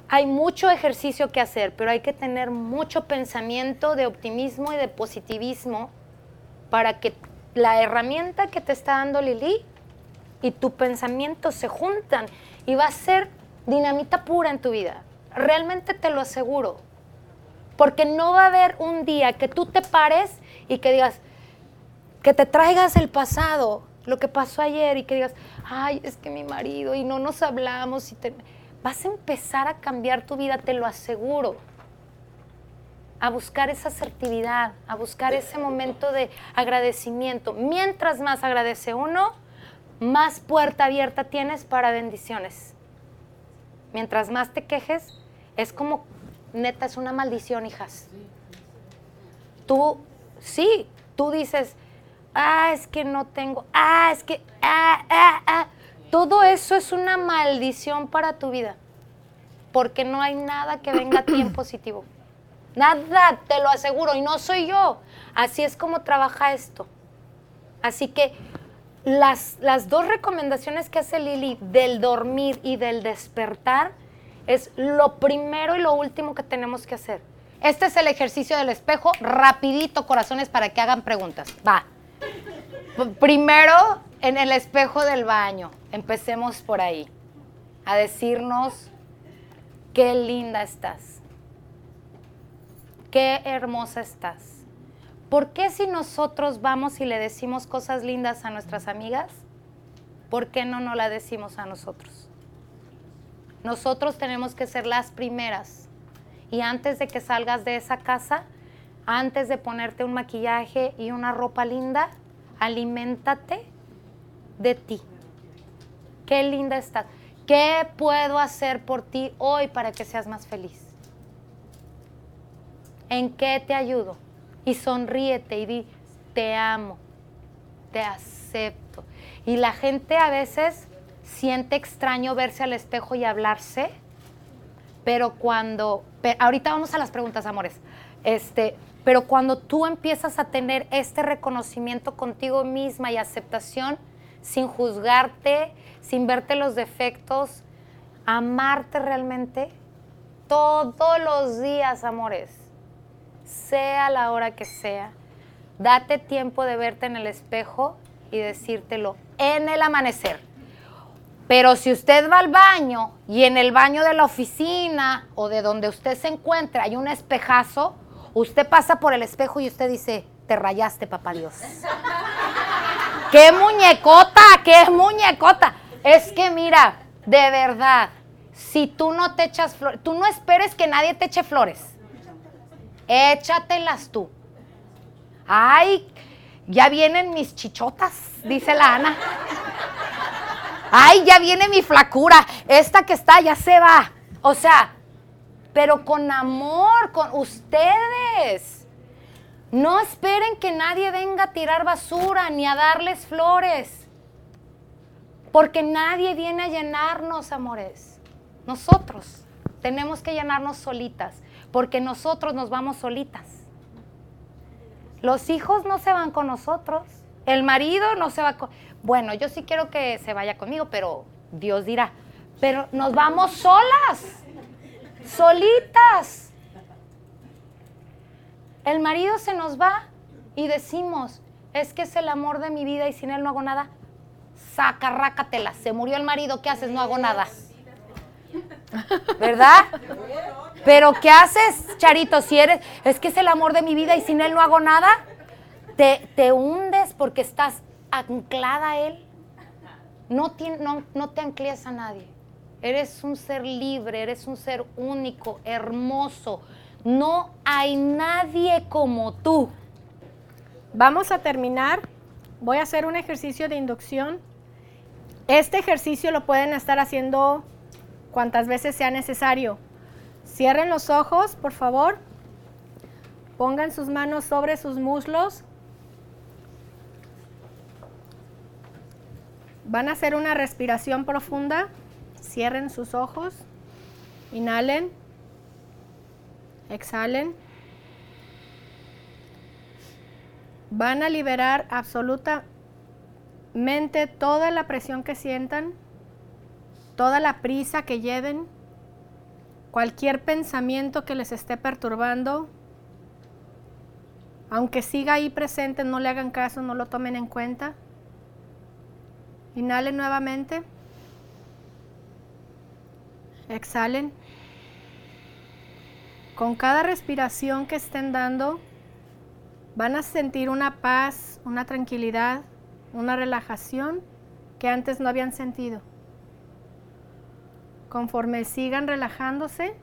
Speaker 1: hay mucho ejercicio que hacer, pero hay que tener mucho pensamiento de optimismo y de positivismo para que la herramienta que te está dando Lili y tu pensamiento se juntan y va a ser dinamita pura en tu vida. Realmente te lo aseguro. Porque no va a haber un día que tú te pares y que digas, que te traigas el pasado, lo que pasó ayer y que digas, ay, es que mi marido y no nos hablamos y te... vas a empezar a cambiar tu vida, te lo aseguro. A buscar esa asertividad, a buscar ese momento de agradecimiento. Mientras más agradece uno, más puerta abierta tienes para bendiciones. Mientras más te quejes, es como, neta, es una maldición, hijas. Tú, sí, tú dices, ah, es que no tengo, ah, es que, ah, ah, ah. Todo eso es una maldición para tu vida, porque no hay nada que venga a ti en <clears throat> positivo. Nada, te lo aseguro, y no soy yo. Así es como trabaja esto. Así que las, las dos recomendaciones que hace Lili del dormir y del despertar es lo primero y lo último que tenemos que hacer. Este es el ejercicio del espejo, rapidito, corazones, para que hagan preguntas. Va. Primero, en el espejo del baño, empecemos por ahí, a decirnos qué linda estás, qué hermosa estás. ¿Por qué si nosotros vamos y le decimos cosas lindas a nuestras amigas, por qué no nos la decimos a nosotros? Nosotros tenemos que ser las primeras. Y antes de que salgas de esa casa, antes de ponerte un maquillaje y una ropa linda, aliméntate de ti. Qué linda estás. ¿Qué puedo hacer por ti hoy para que seas más feliz? ¿En qué te ayudo? Y sonríete y di, te amo, te acepto. Y la gente a veces siente extraño verse al espejo y hablarse, pero cuando, ahorita vamos a las preguntas, amores, este, pero cuando tú empiezas a tener este reconocimiento contigo misma y aceptación, sin juzgarte, sin verte los defectos, amarte realmente, todos los días, amores, sea la hora que sea, date tiempo de verte en el espejo y decírtelo en el amanecer. Pero si usted va al baño y en el baño de la oficina o de donde usted se encuentra hay un espejazo, usted pasa por el espejo y usted dice, te rayaste, papá Dios. <laughs> ¡Qué muñecota! ¡Qué muñecota! Es que mira, de verdad, si tú no te echas flores, tú no esperes que nadie te eche flores. Échatelas tú. Ay, ya vienen mis chichotas, dice la Ana. Ay, ya viene mi flacura. Esta que está ya se va. O sea, pero con amor, con ustedes. No esperen que nadie venga a tirar basura ni a darles flores. Porque nadie viene a llenarnos, amores. Nosotros tenemos que llenarnos solitas. Porque nosotros nos vamos solitas. Los hijos no se van con nosotros. El marido no se va con... Bueno, yo sí quiero que se vaya conmigo, pero Dios dirá. Pero nos vamos solas. Solitas. El marido se nos va y decimos, es que es el amor de mi vida y sin él no hago nada. Saca, rácatela. Se murió el marido, ¿qué haces? No hago nada. <laughs> ¿Verdad? Pero ¿qué haces, Charito? Si eres, es que es el amor de mi vida y sin él no hago nada. Te, te hundes porque estás anclada a él. No, tiene- no, no te anclees a nadie. Eres un ser libre, eres un ser único, hermoso. No hay nadie como tú.
Speaker 2: Vamos a terminar. Voy a hacer un ejercicio de inducción. Este ejercicio lo pueden estar haciendo cuantas veces sea necesario. Cierren los ojos, por favor. Pongan sus manos sobre sus muslos. Van a hacer una respiración profunda. Cierren sus ojos. Inhalen. Exhalen. Van a liberar absolutamente toda la presión que sientan, toda la prisa que lleven, cualquier pensamiento que les esté perturbando. Aunque siga ahí presente, no le hagan caso, no lo tomen en cuenta. Inhalen nuevamente. Exhalen. Con cada respiración que estén dando, van a sentir una paz, una tranquilidad, una relajación que antes no habían sentido. Conforme sigan relajándose,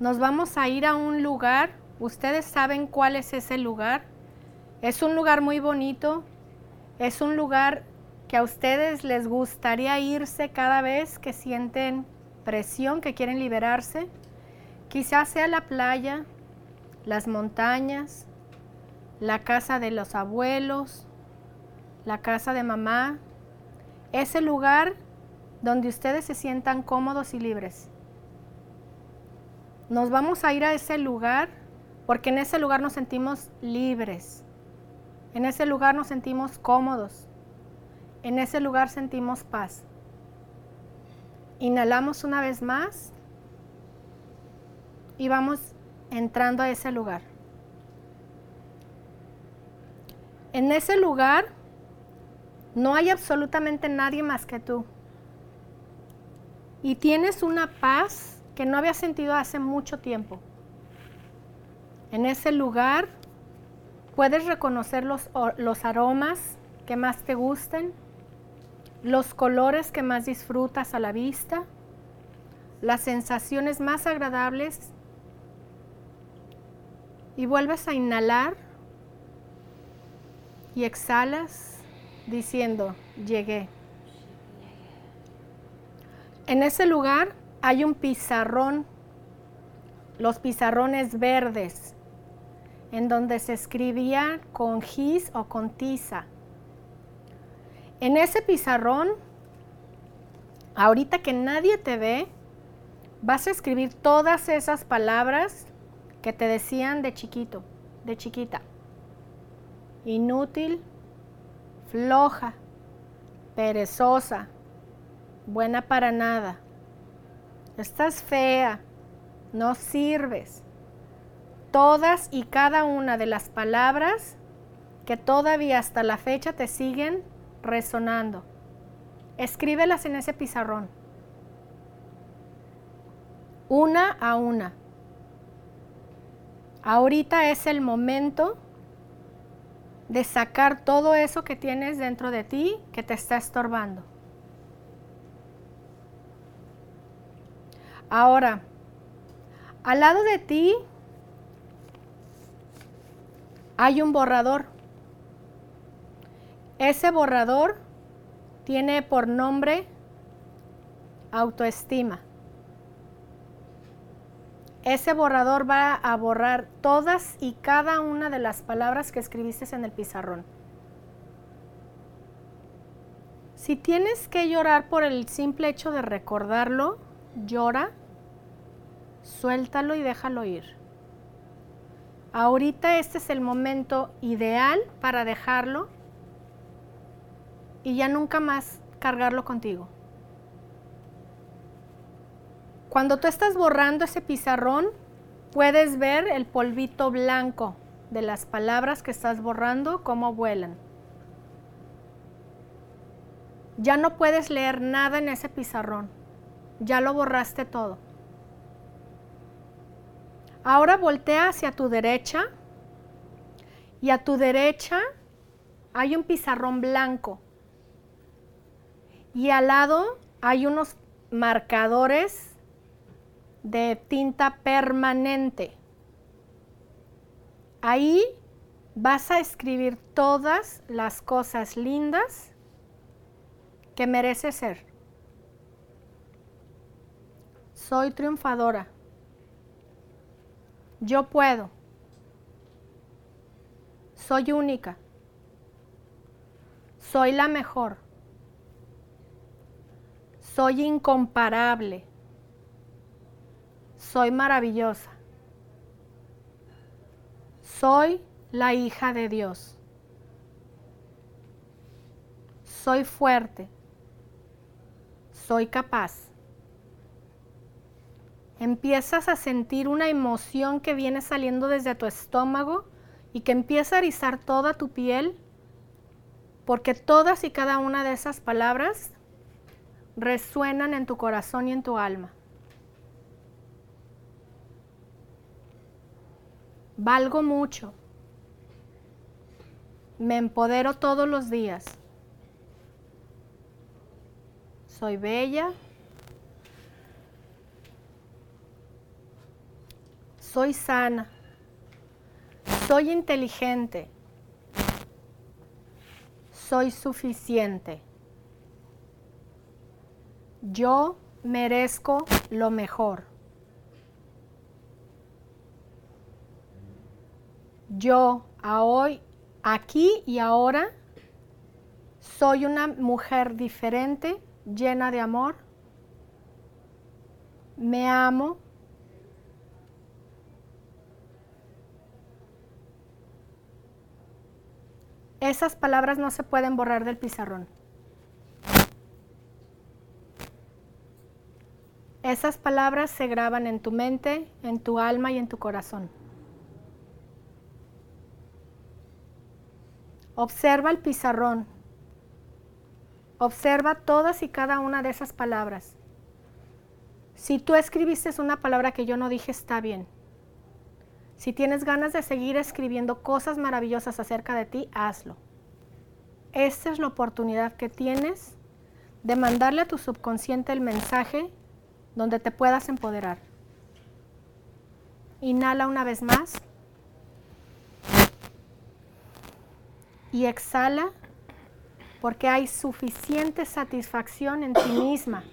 Speaker 2: nos vamos a ir a un lugar. Ustedes saben cuál es ese lugar. Es un lugar muy bonito. Es un lugar que a ustedes les gustaría irse cada vez que sienten presión, que quieren liberarse. Quizás sea la playa, las montañas, la casa de los abuelos, la casa de mamá, ese lugar donde ustedes se sientan cómodos y libres. Nos vamos a ir a ese lugar porque en ese lugar nos sentimos libres, en ese lugar nos sentimos cómodos, en ese lugar sentimos paz. Inhalamos una vez más y vamos entrando a ese lugar. En ese lugar no hay absolutamente nadie más que tú. Y tienes una paz que no había sentido hace mucho tiempo. En ese lugar puedes reconocer los, los aromas que más te gusten, los colores que más disfrutas a la vista, las sensaciones más agradables y vuelves a inhalar y exhalas diciendo, llegué. En ese lugar hay un pizarrón, los pizarrones verdes, en donde se escribía con gis o con tiza. En ese pizarrón, ahorita que nadie te ve, vas a escribir todas esas palabras que te decían de chiquito, de chiquita. Inútil, floja, perezosa, buena para nada. Estás fea, no sirves. Todas y cada una de las palabras que todavía hasta la fecha te siguen resonando. Escríbelas en ese pizarrón. Una a una. Ahorita es el momento de sacar todo eso que tienes dentro de ti que te está estorbando. Ahora, al lado de ti hay un borrador. Ese borrador tiene por nombre autoestima. Ese borrador va a borrar todas y cada una de las palabras que escribiste en el pizarrón. Si tienes que llorar por el simple hecho de recordarlo, llora, suéltalo y déjalo ir. Ahorita este es el momento ideal para dejarlo y ya nunca más cargarlo contigo. Cuando tú estás borrando ese pizarrón, puedes ver el polvito blanco de las palabras que estás borrando, cómo vuelan. Ya no puedes leer nada en ese pizarrón. Ya lo borraste todo. Ahora voltea hacia tu derecha y a tu derecha hay un pizarrón blanco. Y al lado hay unos marcadores de tinta permanente. Ahí vas a escribir todas las cosas lindas que mereces ser. Soy triunfadora. Yo puedo. Soy única. Soy la mejor. Soy incomparable. Soy maravillosa. Soy la hija de Dios. Soy fuerte. Soy capaz. Empiezas a sentir una emoción que viene saliendo desde tu estómago y que empieza a erizar toda tu piel, porque todas y cada una de esas palabras resuenan en tu corazón y en tu alma. Valgo mucho. Me empodero todos los días. Soy bella. Soy sana. Soy inteligente. Soy suficiente. Yo merezco lo mejor. Yo hoy, aquí y ahora, soy una mujer diferente, llena de amor. Me amo. Esas palabras no se pueden borrar del pizarrón. Esas palabras se graban en tu mente, en tu alma y en tu corazón. Observa el pizarrón. Observa todas y cada una de esas palabras. Si tú escribiste una palabra que yo no dije, está bien. Si tienes ganas de seguir escribiendo cosas maravillosas acerca de ti, hazlo. Esta es la oportunidad que tienes de mandarle a tu subconsciente el mensaje donde te puedas empoderar. Inhala una vez más. y exhala porque hay suficiente satisfacción en ti misma.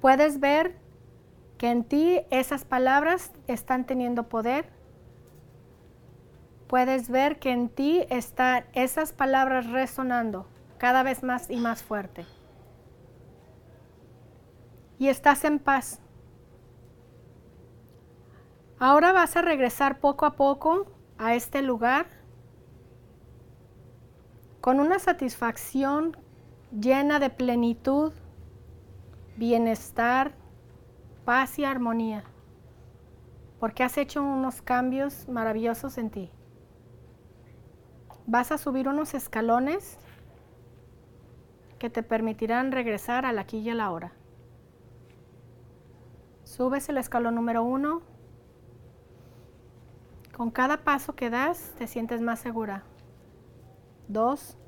Speaker 2: Puedes ver que en ti esas palabras están teniendo poder. Puedes ver que en ti están esas palabras resonando cada vez más y más fuerte. Y estás en paz. Ahora vas a regresar poco a poco a este lugar con una satisfacción llena de plenitud, bienestar, paz y armonía, porque has hecho unos cambios maravillosos en ti. Vas a subir unos escalones que te permitirán regresar al aquí y a la hora. Subes el escalón número uno, con cada paso que das te sientes más segura. Dos.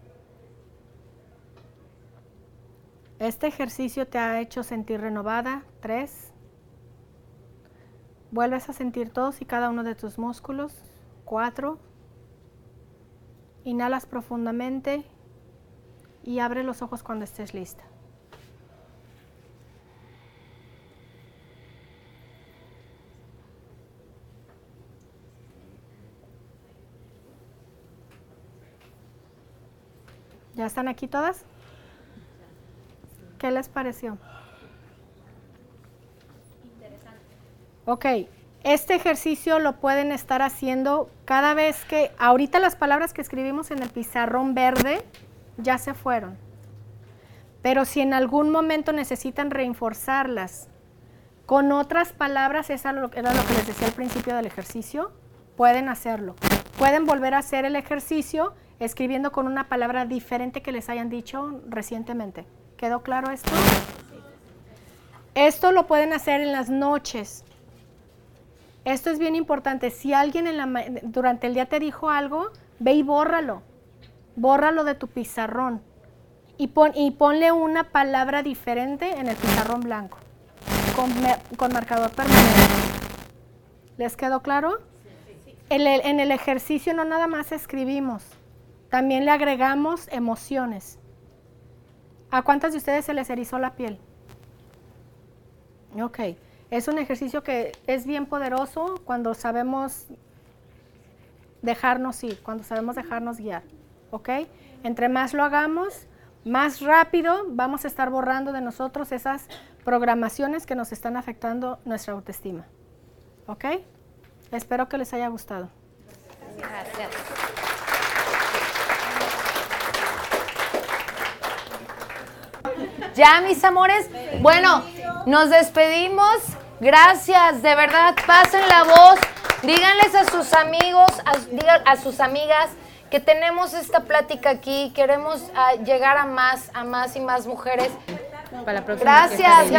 Speaker 2: Este ejercicio te ha hecho sentir renovada. Tres. Vuelves a sentir todos y cada uno de tus músculos. Cuatro. Inhalas profundamente y abre los ojos cuando estés lista. ¿Ya están aquí todas? ¿Qué les pareció? Ok, este ejercicio lo pueden estar haciendo cada vez que, ahorita las palabras que escribimos en el pizarrón verde ya se fueron. Pero si en algún momento necesitan reforzarlas con otras palabras, eso era lo que les decía al principio del ejercicio, pueden hacerlo. Pueden volver a hacer el ejercicio escribiendo con una palabra diferente que les hayan dicho recientemente. ¿Quedó claro esto? Esto lo pueden hacer en las noches. Esto es bien importante. Si alguien en la, durante el día te dijo algo, ve y bórralo. Bórralo de tu pizarrón. Y, pon, y ponle una palabra diferente en el pizarrón blanco. Con, con marcador permanente. ¿Les quedó claro? En el, en el ejercicio no nada más escribimos. También le agregamos emociones. ¿A cuántas de ustedes se les erizó la piel? Ok. Es un ejercicio que es bien poderoso cuando sabemos dejarnos ir, cuando sabemos dejarnos guiar. ¿Ok? Entre más lo hagamos, más rápido vamos a estar borrando de nosotros esas programaciones que nos están afectando nuestra autoestima. ¿Ok? Espero que les haya gustado.
Speaker 1: Gracias. Ya, mis amores. Bueno, nos despedimos. Gracias, de verdad, pasen la voz. Díganles a sus amigos, a, a sus amigas que tenemos esta plática aquí. Queremos uh, llegar a más, a más y más mujeres.
Speaker 2: Para la próxima
Speaker 1: gracias, gracias.